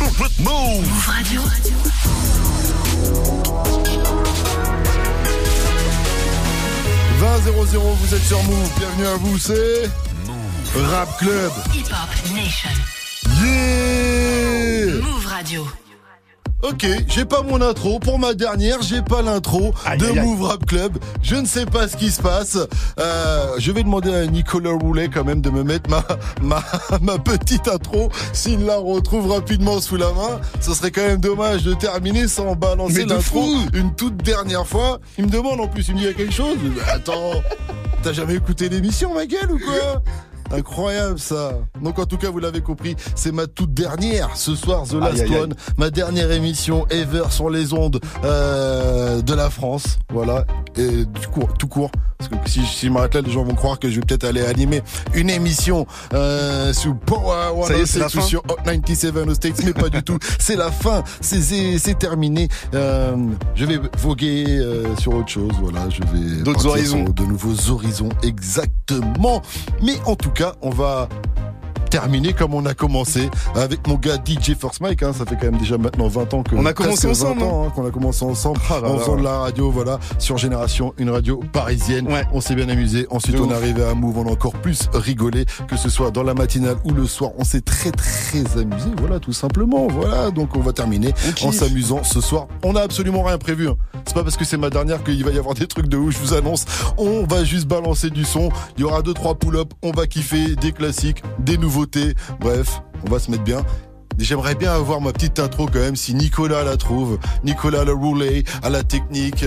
Move Radio. vous êtes sur Move, bienvenue à vous, c'est Rap Club. Hip Hop Nation. Yeah Move Radio. Ok, j'ai pas mon intro. Pour ma dernière, j'ai pas l'intro de Move Rap Club. Je ne sais pas ce qui se passe. Euh, je vais demander à Nicolas Roulet quand même de me mettre ma, ma, ma petite intro. S'il la retrouve rapidement sous la main, ce serait quand même dommage de terminer sans balancer l'intro une toute dernière fois. Il me demande en plus, il me dit quelque chose. attends, t'as jamais écouté l'émission, ma gueule, ou quoi? Incroyable ça. Donc en tout cas, vous l'avez compris, c'est ma toute dernière ce soir, The Last One, ma dernière émission ever sur les ondes euh, de la France. Voilà. Et du coup, tout court. Parce que si, si je m'arrête là, les gens vont croire que je vais peut-être aller animer une émission euh, sous Power 106 ou sur 97 aux States, mais pas du tout. C'est la fin, c'est terminé. Euh, je vais voguer euh, sur autre chose. Voilà, je vais d'autres horizons, de nouveaux horizons, exactement. Mais en tout cas, on va terminé comme on a commencé avec mon gars DJ Force Mike. Hein, ça fait quand même déjà maintenant 20 ans que on a commencé ensemble. Hein, qu'on a commencé ensemble ah en faisant de la radio, voilà, sur Génération, une radio parisienne. On s'est bien amusé. Ensuite, on est arrivé à Move, on a encore plus rigolé, que ce soit dans la matinale ou le soir. On s'est très très amusé, voilà, tout simplement. Voilà, donc on va terminer en s'amusant ce soir. On a absolument rien prévu. Hein. C'est pas parce que c'est ma dernière qu'il va y avoir des trucs de ouf. Je vous annonce. On va juste balancer du son. Il y aura deux trois pull-up. On va kiffer des classiques, des nouveaux Bref, on va se mettre bien. J'aimerais bien avoir ma petite intro quand même si Nicolas la trouve. Nicolas le roulet à la technique.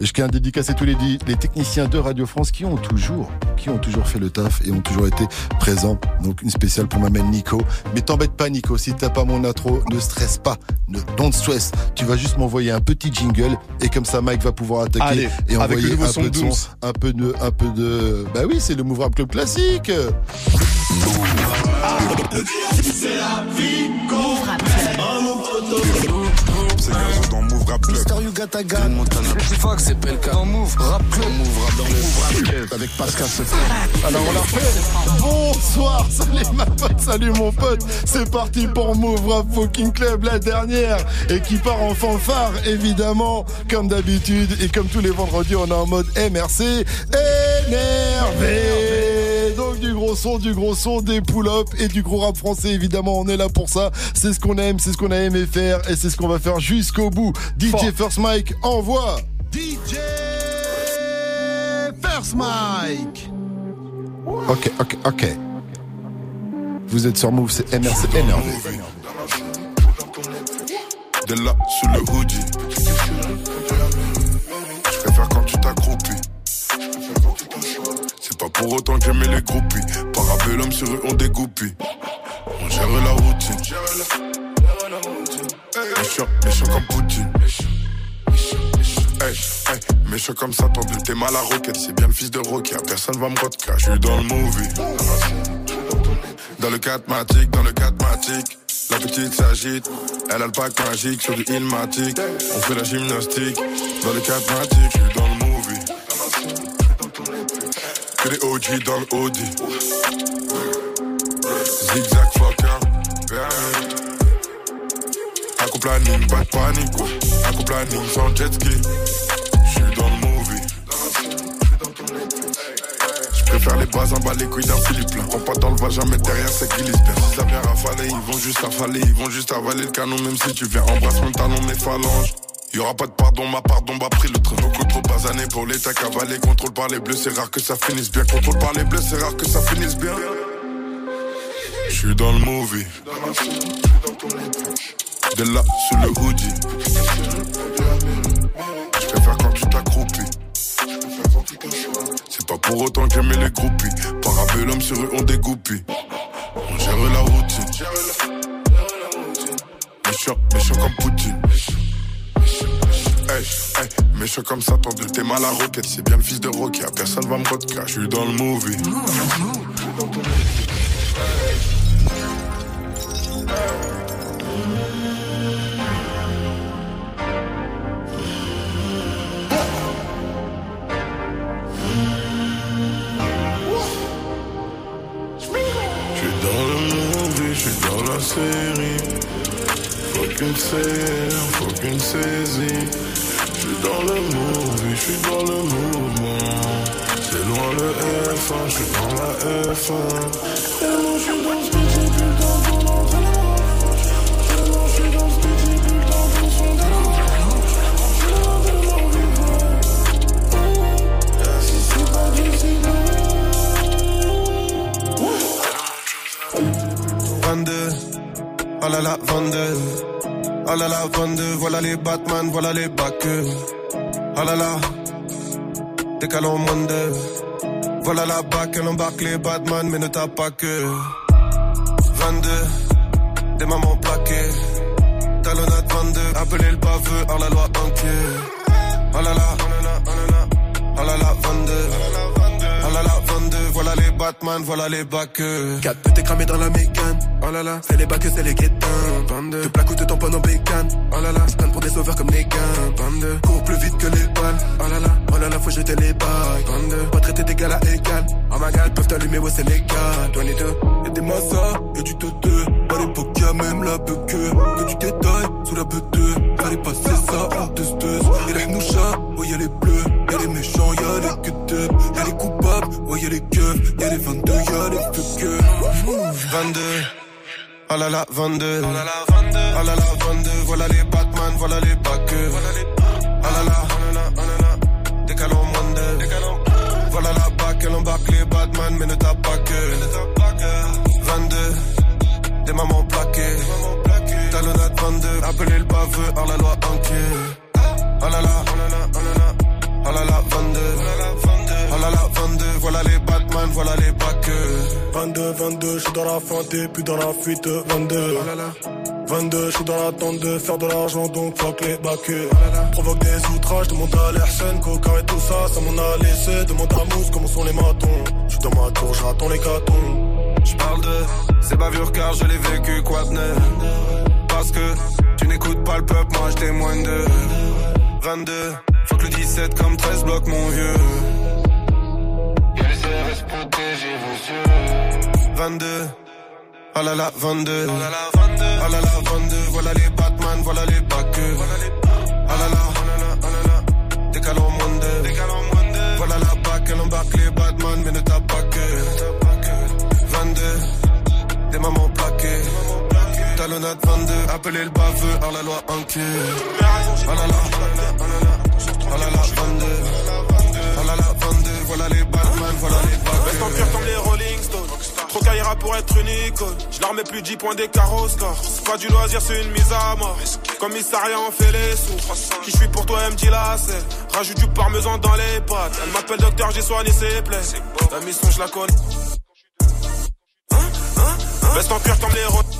Et je tiens à dédicacer tous les, les techniciens de Radio France qui ont toujours, qui ont toujours fait le taf et ont toujours été présents. Donc une spéciale pour ma mère Nico. Mais t'embête pas Nico, si t'as pas mon intro, ne stresse pas, ne don't stress. Tu vas juste m'envoyer un petit jingle et comme ça Mike va pouvoir attaquer et envoyer un peu de son, un peu de, un peu de. Bah oui, c'est le Move Club classique. C'est la vie Rap Club. Mister Yugata Gun. Montana. Fuck, c'est Pelka. Dans Move Rap Club. Move Rap, dans Move Rap Club. Avec Pascal Alors on l'a fait. Bonsoir, salut ma pote, salut mon pote. C'est parti pour Move Rap Fucking Club, la dernière. Et qui part en fanfare, évidemment. Comme d'habitude. Et comme tous les vendredis, on est en mode MRC. Énervé gros son, du gros son, des pull-ups et du gros rap français. Évidemment, on est là pour ça. C'est ce qu'on aime, c'est ce qu'on a aimé faire et c'est ce qu'on va faire jusqu'au bout. DJ First Mike, envoie DJ First Mike Ok, ok, ok. Vous êtes sur Move, c'est MRC énervé. De là, sous le hoodie. Je préfère quand tu t'accroupis. Pour autant que j'aimais les groupies. Parabellum sur eux, on dégoupille. On gère la routine. Méchant, méchant comme Poutine. Hey, hey, méchant comme ça, tendu, t'es mal à roquette. C'est bien le fils de Rocky, personne va me rodka. Je suis dans le movie. Dans le 4 matic, dans le 4 matic. La petite s'agite, elle a le pack magique sur du ilmatic. On fait la gymnastique. Dans le 4 matic, je suis dans le que les OG dans le Audi. Zigzag fucker, Un coup planning, pas de panique, Un coup planning sans jet ski. J'suis dans le movie. J'préfère les bases en bas, les couilles d'un Philippe là. Prends pas dans le vagin, mais derrière c'est bien. Si ça vient rafaler, ils vont juste avaler, ils vont juste avaler le canon, même si tu viens embrasse mon talon, mes phalanges. Y'aura pas de pardon, ma pardon m'a pris le train. Beaucoup trop basané pour l'état cavalé. Contrôle par les bleus, c'est rare que ça finisse bien. Contrôle par les bleus, c'est rare que ça finisse bien. J'suis dans le movie. De là, sous le hoodie. J'préfère quand tu t'accroupis. C'est pas pour autant que j'aimais les groupies. Parabellum sur eux, on dégoupille. On gère la routine. Méchant, méchant comme Poutine. Hey, hey, méchant comme ça, tendu, t'es mal à roquette. C'est bien le fils de Rocky, personne va me vodka. Je suis dans le movie. J'suis dans la série. Faut qu'une serre, faut qu'une saisie. Suis dans le movie, je suis dans le mouvement. C'est loin le F1, je suis dans la F1. Et moi je suis dans ce moi je suis dans ce j'ai plus dans ton son Si c'est pas décidé. 22, oh là là, 22. Oh là là, 22, voilà les Batman, voilà les backers. Oh là là, décalons moins de. Voilà la bac, elle embarque les Batman, mais ne tape pas que. 22, des mamans plaquées. Talonnade 22, appelez le baveux, hors la loi enquête. Oh là là, oh là là, oh là là, là là, 22. Les Batman, voilà les backers. 4 peut cramé dans la mécane. Oh là là, c'est les bacs, c'est les guettins. 22. Te plaque ou te tamponne en bécane. Oh là là, stand pour des sauveurs comme les gars. 22. Cours plus vite que les balles. Oh là là, oh là là, faut jeter les bails. 22. Pas traiter d'égal à égal. Oh my god, peuvent t'allumer, ouais, c'est légal. 22. Y'a des massas et du te À l'époque, y'a même la buque. Que tu t'étailles sous la butte. Fallait passer ça en testeuse. Et les hnouchas, ouais, y'a les bleus. Y'a les méchants, y'a les cut Y'a les coupables, ouais, y'a les keufs. Y'a les 22, y'a les fuckers. 22. Oh là là, 22. Oh là là, 22. Oh là là, 22. Voilà les Batman, voilà les backers. Oh là là, oh là oh là moins de. Voilà la bac, elle embarque les Batman, mais ne tape pas que. 22. Des mamans plaquées. Talonnade 22. Appelez le baveux, hors la loi enquête. Oh là là, oh là là, oh là là. Oh là là, 22. Oh là là, 22. Voilà les Voilà les backers. 22, 22, je suis dans la feinte et puis dans la fuite. 22. Oh là là. 22, je suis dans l'attente de faire de l'argent, donc fuck les backers. Provoque des outrages, demande à l'Airsen, coca et tout ça, ça m'en a laissé. Demande à Mousse comment sont les matons. Je suis dans ma tour, j'attends les catons. Je parle de ces bavures car je l'ai vécu, quoi de neuf. Parce que tu n'écoutes pas le peuple, moi je témoigne de 22. Faut que le 17 comme 13 bloque mon vieux. Protégez vos yeux. 22. Oh là là, 22. Oh là là, 22. Oh là là, 22. Voilà les Batman, voilà les backers. Oh là là, oh là là, oh là là. Décalons moins de. Voilà la bac, elle embarque les Batman, mais ne tape pas que. 22. Des mamans plaquées. Talonnade 22. Appelez le baveux, hors la loi enquête. Mets plus 10 points d'écart au score. C'est pas du loisir, c'est une mise à mort. Commissariat, on fait les sous. Qui je suis pour toi, elle me dit la selle. Rajoute du parmesan dans les pâtes. Elle m'appelle docteur, j'ai soigné ses plaies. La mission, je la connais. Comme les Rolling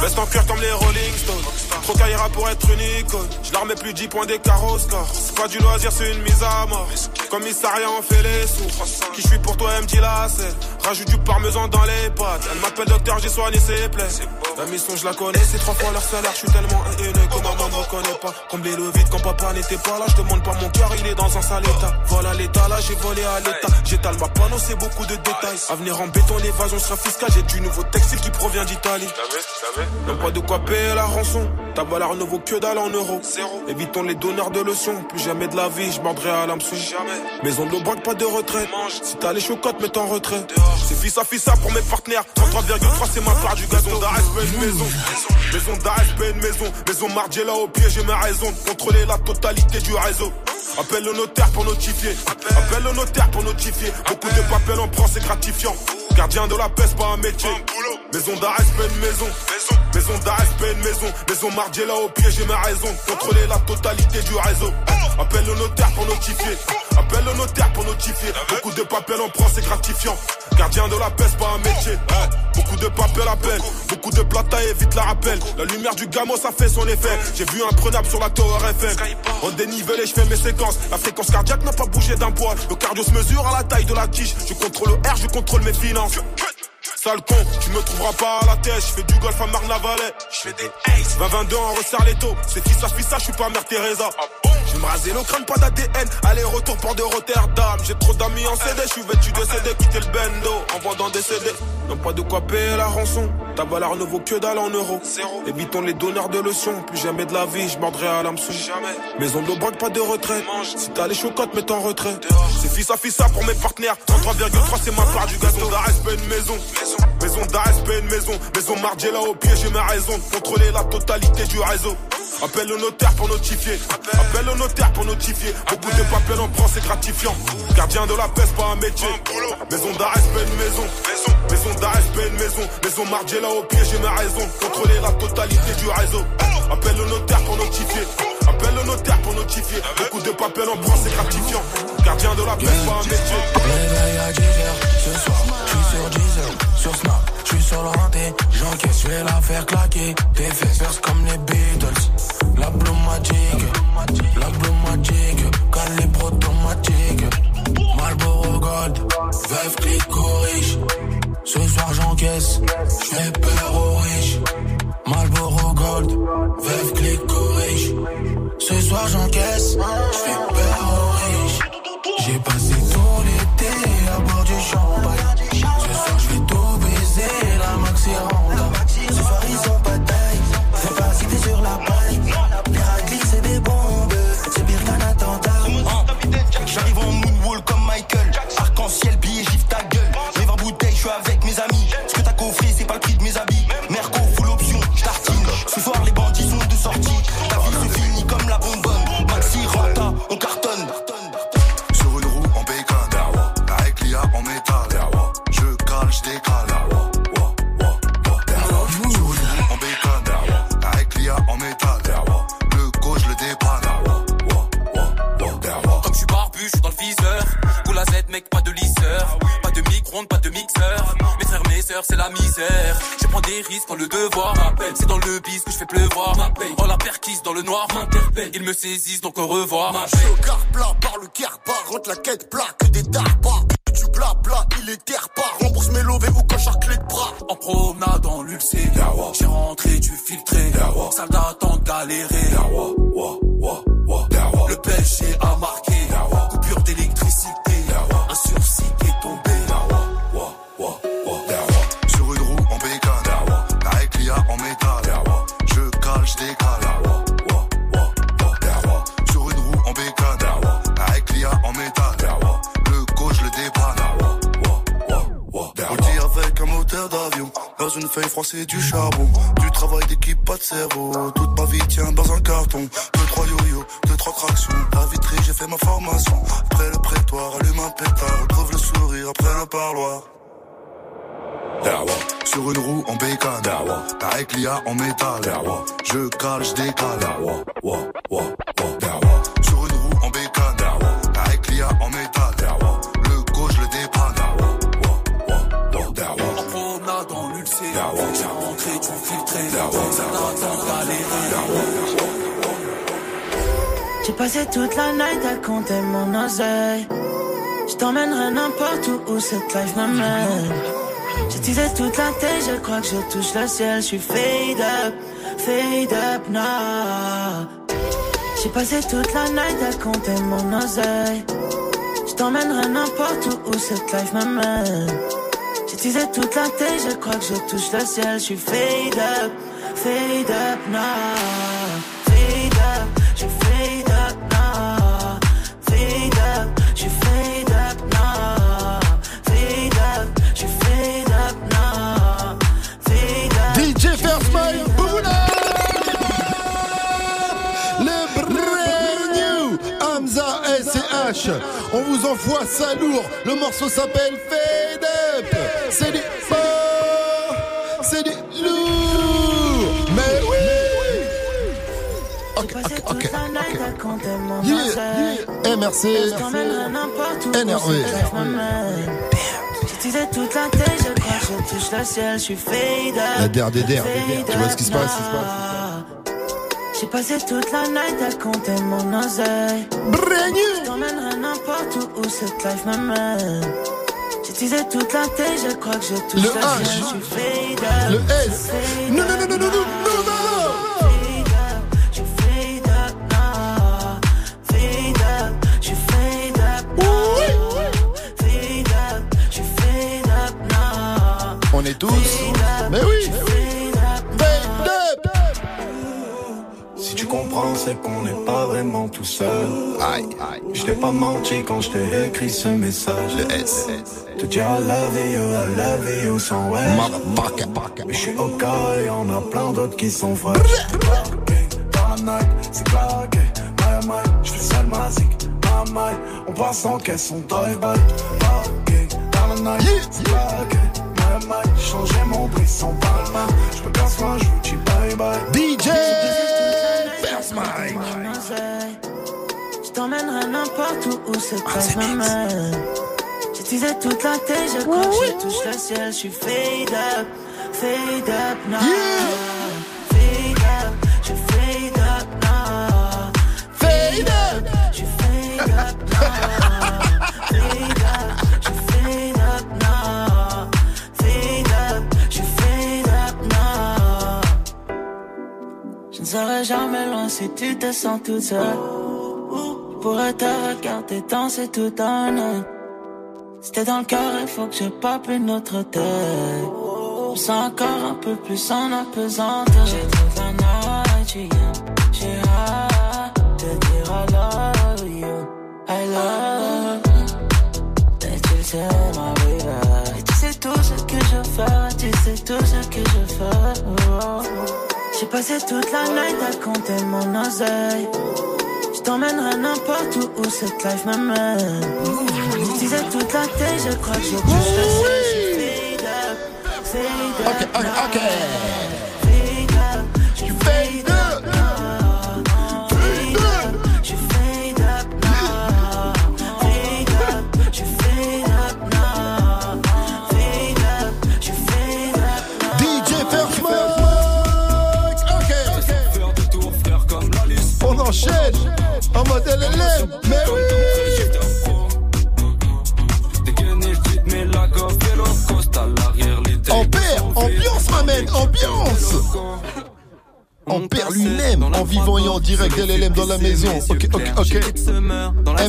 Veste en cuir comme les Rolling Stones. Trop caillera pour être une icône. Je leur mets plus 10 points d'écart au score. C'est pas du loisir, c'est une mise à mort. Commissariat, on fait les sous. Qui je suis pour toi, elle me dit la selle. Rajoute du parmesan dans les pâtes. Elle m'appelle docteur, j'ai soigné ses plaies. La mission, je la connais, c'est trois fois leur salaire. Je suis tellement haineux que maman ne reconnaît pas. Combler le vide quand papa n'était pas là. Je demande pas mon cœur, il est dans un sale état. Voilà l'état, là j'ai volé à l'état. J'étale ma panneau, c'est beaucoup de détails. Avenir en béton, l'évasion sera fiscale. J'ai du nouveau textile qui provient d'Italie. Même pas de quoi payer la rançon? Ta valeur ne vaut que dalle en euros. Évitons les donneurs de leçons. Plus jamais de la vie, je mordrai à l'hameçon. Maison de braque, pas de retraite. Si t'as les chocottes, mets en retrait. C'est fils à fils à pour mes partenaires. 33,3 c'est ma part du gazon. D'arrêt, une maison. Maison d'arrêt, une maison. Maison Margiela au pied, j'ai mes raisons de contrôler la totalité du réseau. Appelle le notaire pour notifier. Appelle le notaire pour notifier. Beaucoup de papel on prend, c'est gratifiant. Gardien de la paix, c'est pas un métier. Maison d'arrêt, une maison. Maison d'arrêt, une maison. Maison Margiela au pied, j'ai mes raisons de contrôler la totalité du réseau. Appelle le notaire pour notifier. Appelle le notaire pour notifier. Beaucoup de papel on prend, c'est gratifiant. Gardien de la paix, c'est pas un métier. Beaucoup de papel appel. Beaucoup de plata évite la rappel. La lumière du gamo, ça fait son effet. J'ai vu un prenable sur la Tower FM. On dénivelle et je fais mes séquences. La fréquence cardiaque n'a pas bougé d'un poil. Le cardio se mesure à la taille de la tige. Je contrôle le R, je contrôle mes finances. Sale con, tu me trouveras pas à la tête, je fais du golf à Marne-la-Vallée. Je fais des ace. 20-22, on resserre les taux. C'est fils à fils, je suis pas Mère Teresa. J'ai me raser le crâne, pas d'ADN. Allez, retour pour de Rotterdam. J'ai trop d'amis en CD, je suis vêtu de CD, quitter le bendo en vendant des CD. Pas de quoi payer la rançon. Ta valeur ne vaut que dalle en euros. Évitons les donneurs de leçons. Plus jamais de la vie, je mordrai à l'hameçon. Jamais. Maison de braque, pas de retrait. Si t'as les chocottes, mets en retrait. C'est fils à fils ça pour mes partenaires. 33,3 c'est ma part du gâteau. D'Arès, une maison. Maison d'Arès, une maison. Maison Margiela au pied, j'ai ma raison contrôler la totalité du réseau. Appelle le notaire pour notifier. Appelle le notaire pour notifier. Beaucoup de papiers en prend, c'est gratifiant. Gardien de la paix, pas un métier. Maison d'arrêt, une maison. Maison d'arrêt, une maison. Maison Margiela au pied, j'ai ma raison. Contrôler la totalité du réseau. Appelle le notaire pour notifier. Appelle le notaire pour notifier. Beaucoup de papiers en prend, c'est gratifiant. Gardien de la paix, pas un métier. Réveil à 10h ce soir. Je suis sur 10 sur Snap. Je suis sur le renté. J'encaisse, je vais la faire claquer. Tes fesses comme les Beatles. La Magic, la Blue Magic, calibre automatique, Marlboro Gold, Veuve riche. Ce soir j'encaisse, j'fais peur aux riches. Marlboro Gold, Veuve riche. Ce soir j'encaisse, j'fais peur aux riches. J'ai passé tout l'été à bord du champagne. claquette, plat froissée du charbon. Du travail d'équipe, pas de cerveau. Toute ma vie tient dans un carton. Deux, trois yo-yo, deux, trois tractions. La vitrine, j'ai fait ma formation. Après le prétoire, allume un pétard. Retrouve le sourire après le parloir. Sur une roue en bécane, avec l'IA en métal. Je cale, je j'ai passé toute la night à compter mon oseille. Je t'emmènerai n'importe où où cette life m'amène. J'ai toute la tête, je crois que je touche le ciel. Je suis fade up, fade up now. J'ai passé toute la night à compter mon oseille. Je t'emmènerai n'importe où où cette life m'amène. Toute la tête, je crois que je touche le ciel. Je suis fade up, fade up now. Fade up, je fade up. Fade up, fade up. Fade up, fade up. Fade up. DJ Le brand new Hamza SCH. On vous envoie ça lourd. Le morceau s'appelle Fade Up c'est du bon, c'est du lourd. Mais oui. Ok, ok, ok. okay. Yeah, yeah. Eh, MRC, énervé. La der, des der, tu vois ce qui se passe, J'ai passé toute la night à compter mon oseille. Je t'emmènerai n'importe où cette life m'amène. J'utilisais toute la tête, je crois que je touche le H. Je suis fade Le S. Non, non, non, non, non, non, non, non. On est tous. Si tu comprends, c'est qu'on n'est pas vraiment tout seul. Aïe, aïe. Je t'ai pas menti quand je t'ai écrit ce message. Le S. Te dire I love you, I love you sans ouais. Mais je suis au cas et on a plein d'autres qui sont vrais. Dans la night, c'est claqué. My, my, je fais seul ma zik. My, my, on passe en caisse, on drive-by. Dans la night, c'est claqué. My, my, changer mon prix sans palma. Je me casse moi, je vous dis bye bye. DJ! Je t'emmènerai n'importe où où cette place m'amène. J'utilisais toute la tête, je crois que je touche le ciel. Je suis fade up, fade up now. Fade up, je fade up now. Fade up, je fade up now. Serai jamais loin si tu te sens toute seule. Pourrais te regarder danser toute la nuit. C'était dans le cœur, il faut que je pape une autre tête. Je sens encore un peu plus en apesanteur. J'ai toute la night, j'ai hâte de dire I love you, I love you. Et tu le sais, ma baby. Et tu sais tout ce que je fais, tu sais tout ce que je fais. J'ai passé toute la night à compter mon oseille. Je t'emmènerai n'importe où où cette life m'amène. Je disais toute la tête, je crois que up, fade up. Ok, ok, ok. En direct LLM dans la maison. Ok, ok, ok.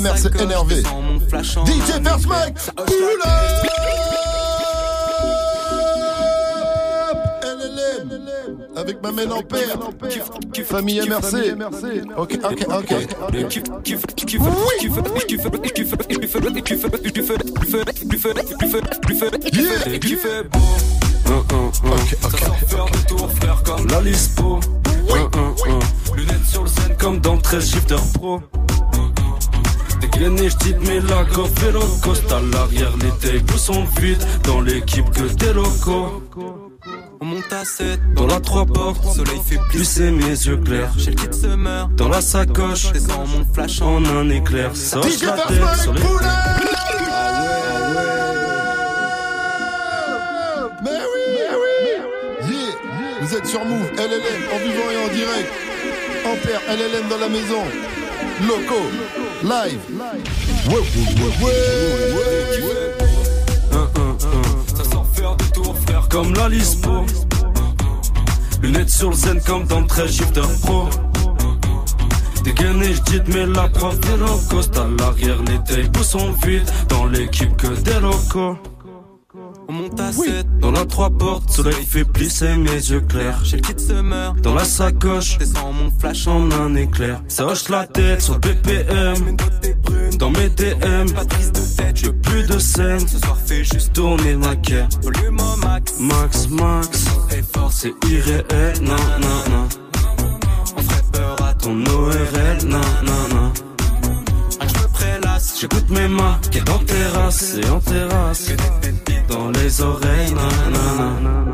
MRC énervé. DJ First Mike. Avec ma main Ampère. Famille MRC. Ok, ok, ok. Ok, ok. la Lispo. Lunettes sur le scène comme dans 13 shifter pro. Dégainé, j'tite mais la coffre et le coste à l'arrière, les tables sont vides dans l'équipe que des locaux. On monte à 7 dans la 3 portes, soleil fait plus c'est mes yeux clairs. J'ai le kit summer dans la sacoche, descends mon flash en un éclair. DJ la tête sur les Pull up. Mais oui, mais oui. Yeah. Vous êtes sur Move, LLM, en vivant et en direct. Ampère, LLM dans la maison. Loco, live. Ouais, ouais, ouais, comme la Lispo. Lunettes sur le zen comme dans 13 shifter pro. Dégainé, j'dite, mais la prof des low cost à l'arrière, les tables sont vides dans l'équipe que des locaux. On monte à 7 dans la 3 portes, soleil fait plisser mes yeux clairs. J'ai le kit summer dans la sacoche, descends mon flash en un éclair. Ça hoche la tête sur le BPM. Dans mes DM, pas de tête, plus de scène. Ce soir fait juste tourner ma quête. Volume au max, max, max. C'est irréel, non, non, non. On ferait peur à ton ORL, non, non, non. J'écoute mes mains, qui est en terrasse et en terrasse. Dans les oreilles, non, non, non.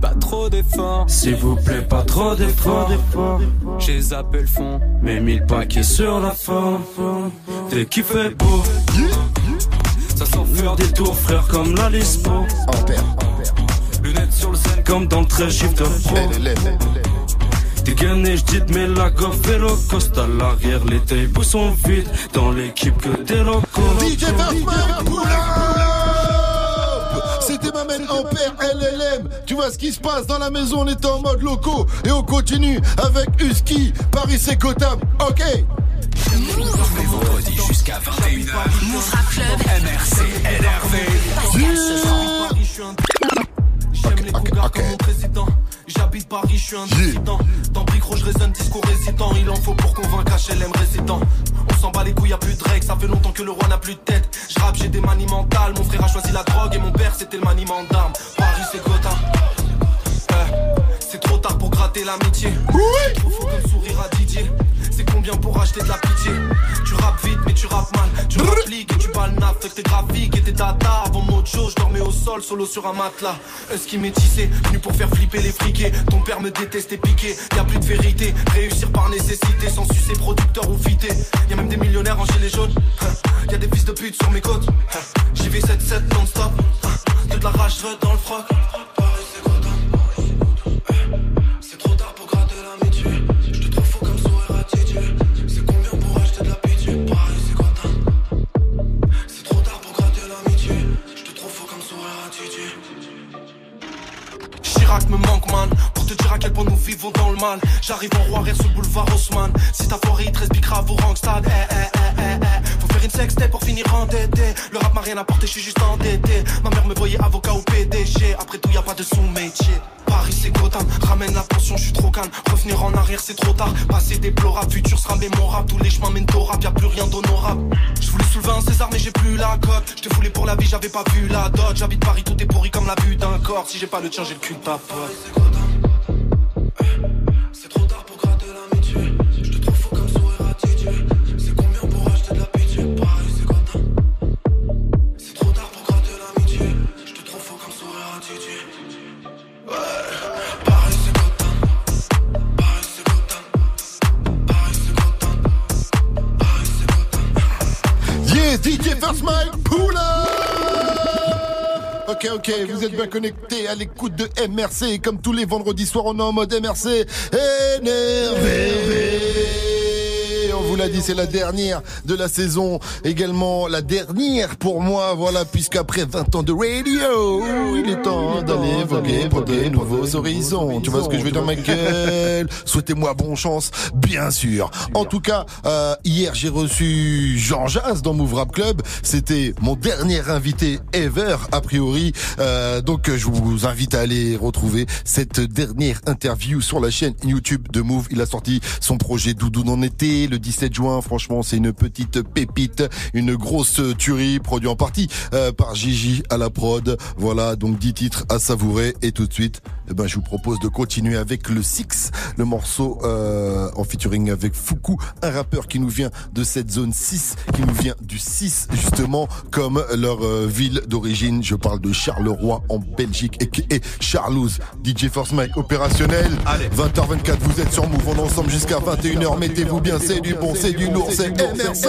Pas trop d'efforts, s'il vous plaît, pas trop d'efforts. J'ai zappé le fond, mes mille paquets sur la forme. Dès qu'il fait beau, ça sent faire des tours, frère, comme la Lispo. Ampère, Lunettes sur le scène, comme dans le 13 shifter pro. Dégainé, j'dite, mais la goff et le coste à l'arrière, les tables sont vides dans l'équipe que des locaux. DJ. C'était ma main Ampère, LLM. Tu vois ce qui se passe dans la maison, on est en mode loco. Et on continue avec Husky, Paris c'est Gotham. Ok. vendredi jusqu'à 21h. Move Club. MRC énervé. Pascal. J'aime les cougars comme mon président. J'habite Paris, je suis un dissident. Dans Bicro, je résonne discours résident. Il en faut pour convaincre HLM résident. On s'en bat les couilles, y'a plus de règles. Ça fait longtemps que le roi n'a plus de tête. Je rappe, j'ai des manies mentales. Mon frère a choisi la drogue et mon père c'était le maniement d'armes. Paris, c'est Gotham. Euh, c'est trop tard pour gratter l'amitié. Oui. Faux comme sourire à Didier. C'est combien pour acheter de la pitié Tu rappes vite mais tu rappes mal. Tu rappliques et tu balles avec tes graphiques et tes data Avant mojo je dormais au sol solo sur un matelas. Est-ce qui métissé Venu pour faire flipper les friqués Ton père me déteste et piqué. Y'a plus de vérité. Réussir par nécessité Sans sucer producteur ou fité. Y'a même des millionnaires en gilet jaune Y'a des fils de pute sur mes côtes. J'y vais 7-7 non-stop. De la rage dans le froc Point nous vivons dans le mal. J'arrive en roi sur le boulevard Haussmann. Si ta forêt te grave au Rangstad eh, eh, eh, eh, eh. Faut faire une sextape pour finir endetté Le rap m'a rien apporté, je suis juste endetté. Ma mère me voyait avocat ou PDG Après tout y a pas de sous-métier. Paris c'est Gotham, ramène la pension, je suis trop calme. Revenir en arrière c'est trop tard, passé déplorable Futur sera mémorable, tous les chemins mènent au rap Y'a plus rien d'honorable. Je voulais soulever un César mais j'ai plus la cote. Je te voulais pour la vie, j'avais pas vu la dot. J'habite Paris, tout est pourri comme la vue d'un corps. Si j'ai pas le tien, j'ai le cul de ta pote Ok, ok, vous êtes bien connectés à l'écoute de MRC. Comme tous les vendredis soirs, on est en mode MRC énervé vous l'a dit, c'est la dernière de la saison. Également la dernière pour moi, voilà, puisqu'après 20 ans de radio, il est temps d'aller voguer pour de nouveaux horizons. Tu vois ce que je veux dire, Michael? Souhaitez-moi bonne chance, bien sûr. En tout cas, euh, hier j'ai reçu Jean Jazz dans Move Rap Club. C'était mon dernier invité ever, a priori. Euh, donc je vous invite à aller retrouver cette dernière interview sur la chaîne YouTube de Move. Il a sorti son projet Doudou en été le 17 juin. Franchement, c'est une petite pépite, une grosse tuerie, produit en partie euh, par Gigi à la prod. Voilà, donc 10 titres à savourer. Et tout de suite, eh ben, je vous propose de continuer avec le Six, le morceau euh, en featuring avec Fuku, un rappeur qui nous vient de cette zone 6, qui nous vient du 6, justement, comme leur euh, ville d'origine. Je parle de Charleroi en Belgique et, et Charlouse. DJ Force Mike opérationnel. Allez. 20h24, vous êtes sur Move, on ensemble jusqu'à 21h. Mettez-vous bien, c'est du bon c'est du lourd, c'est MRC.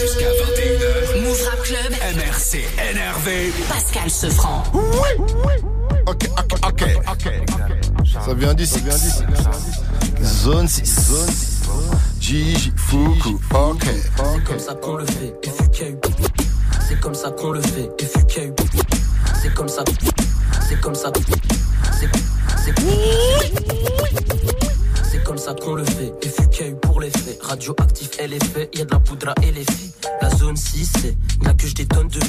jusqu'à 21h. Move Rap Club. MRC énervé. Pascal Sefranc. Oui, oui. Ok, ok, ok, ok. Ça vient d'ici. Zone 6. Zone 6. Gigi, Fuku, ok. C'est comme ça qu'on le fait, FUKU. C'est comme ça qu'on le fait, FUKU. C'est comme ça. C'est comme ça. C'est. Comme ça qu'on le fait. FUKU pour les faits. Radioactif, fait. Y a de la poudre à filles. La zone 6, c'est là que je détonne de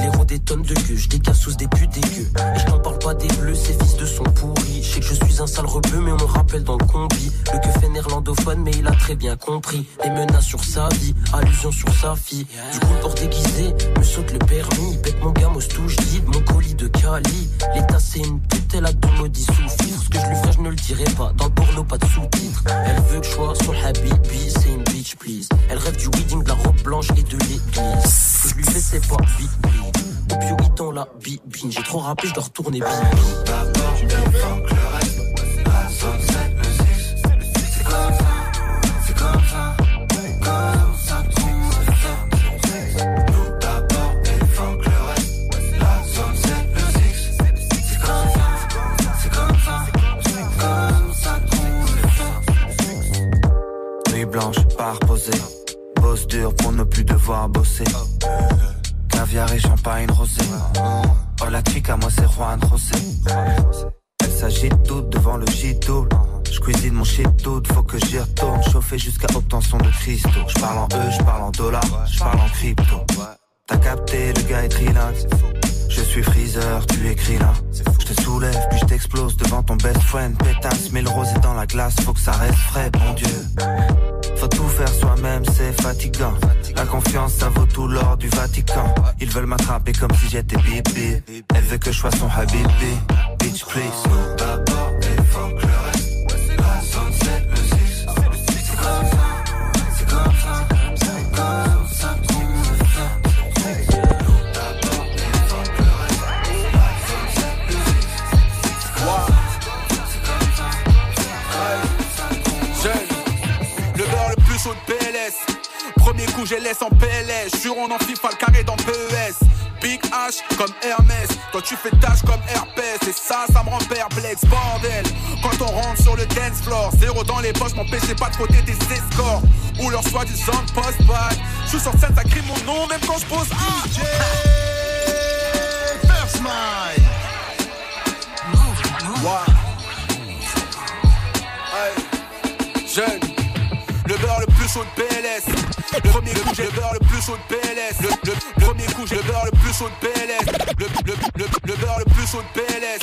Les roues des tonnes de queue. Je des sous des putes dégueux. Et je t'en parle pas des bleus, ces fils de son pourri. Je sais que je suis un sale rebeu, mais on me rappelle dans le combi. Le que fait néerlandophone, mais il a très bien compris. Les menaces sur sa vie, allusion sur sa fille. Du coup, pour déguiser, me saute le permis. Pète mon gamos touche guide, mon colis de Cali. L'état, c'est une pute, elle a deux maudits Ce que je lui ferai, je ne le dirai pas. Dans le porno, pas de elle veut que je sois son habibi, c'est une bitch, please. Elle rêve du wedding, de la robe blanche et de l'église. Que je lui fais, c'est pas vite, Opioïde dans la bibine. J'ai trop rappé, je dois retourner bibi. Devoir bosser. Caviar et champagne rosé. Oh la chica, moi c'est Juan José. Elle s'agite toute devant le gîteau. Je cuisine mon shit tout, faut que j'y retourne. Chauffer jusqu'à obtention de cristaux. Je parle en E, je parle en dollars, je parle en crypto. T'as capté, le gars est trilingue. Je suis freezer, tu écris là. Je te soulève, puis je t'explose devant ton best friend. Pétasse, mais le dans la glace, faut que ça reste frais, bon Dieu. Faut tout faire soi-même, c'est fatigant. La confiance, ça vaut tout l'or du Vatican. Ils veulent m'attraper comme si j'étais bibi. Elle veut que je sois son habibi. Bitch, please. Premier coup, je laisse en PLS. Jure, on en FIFA le carré dans PES. Big H comme Hermès. Toi, tu fais tâche comme herpès. Et ça, ça me rend perplexe, bordel. Quand on rentre sur le dance floor, zéro dans les poches, m'empêchez pas de côté des escorts. Ou leur soi-disant post-bag. Je suis sur scène, ça crie mon nom, même quand je pose Ah! DJ First Mike. Wow. Hey. Jeune. Le beurre le plus chaud de PLS. Le premier coup, j'ai le beurre le plus chaud de PLS. Le, premier coup, j'ai le beurre le plus chaud de PLS. Le, le, le, beurre le plus chaud de PLS.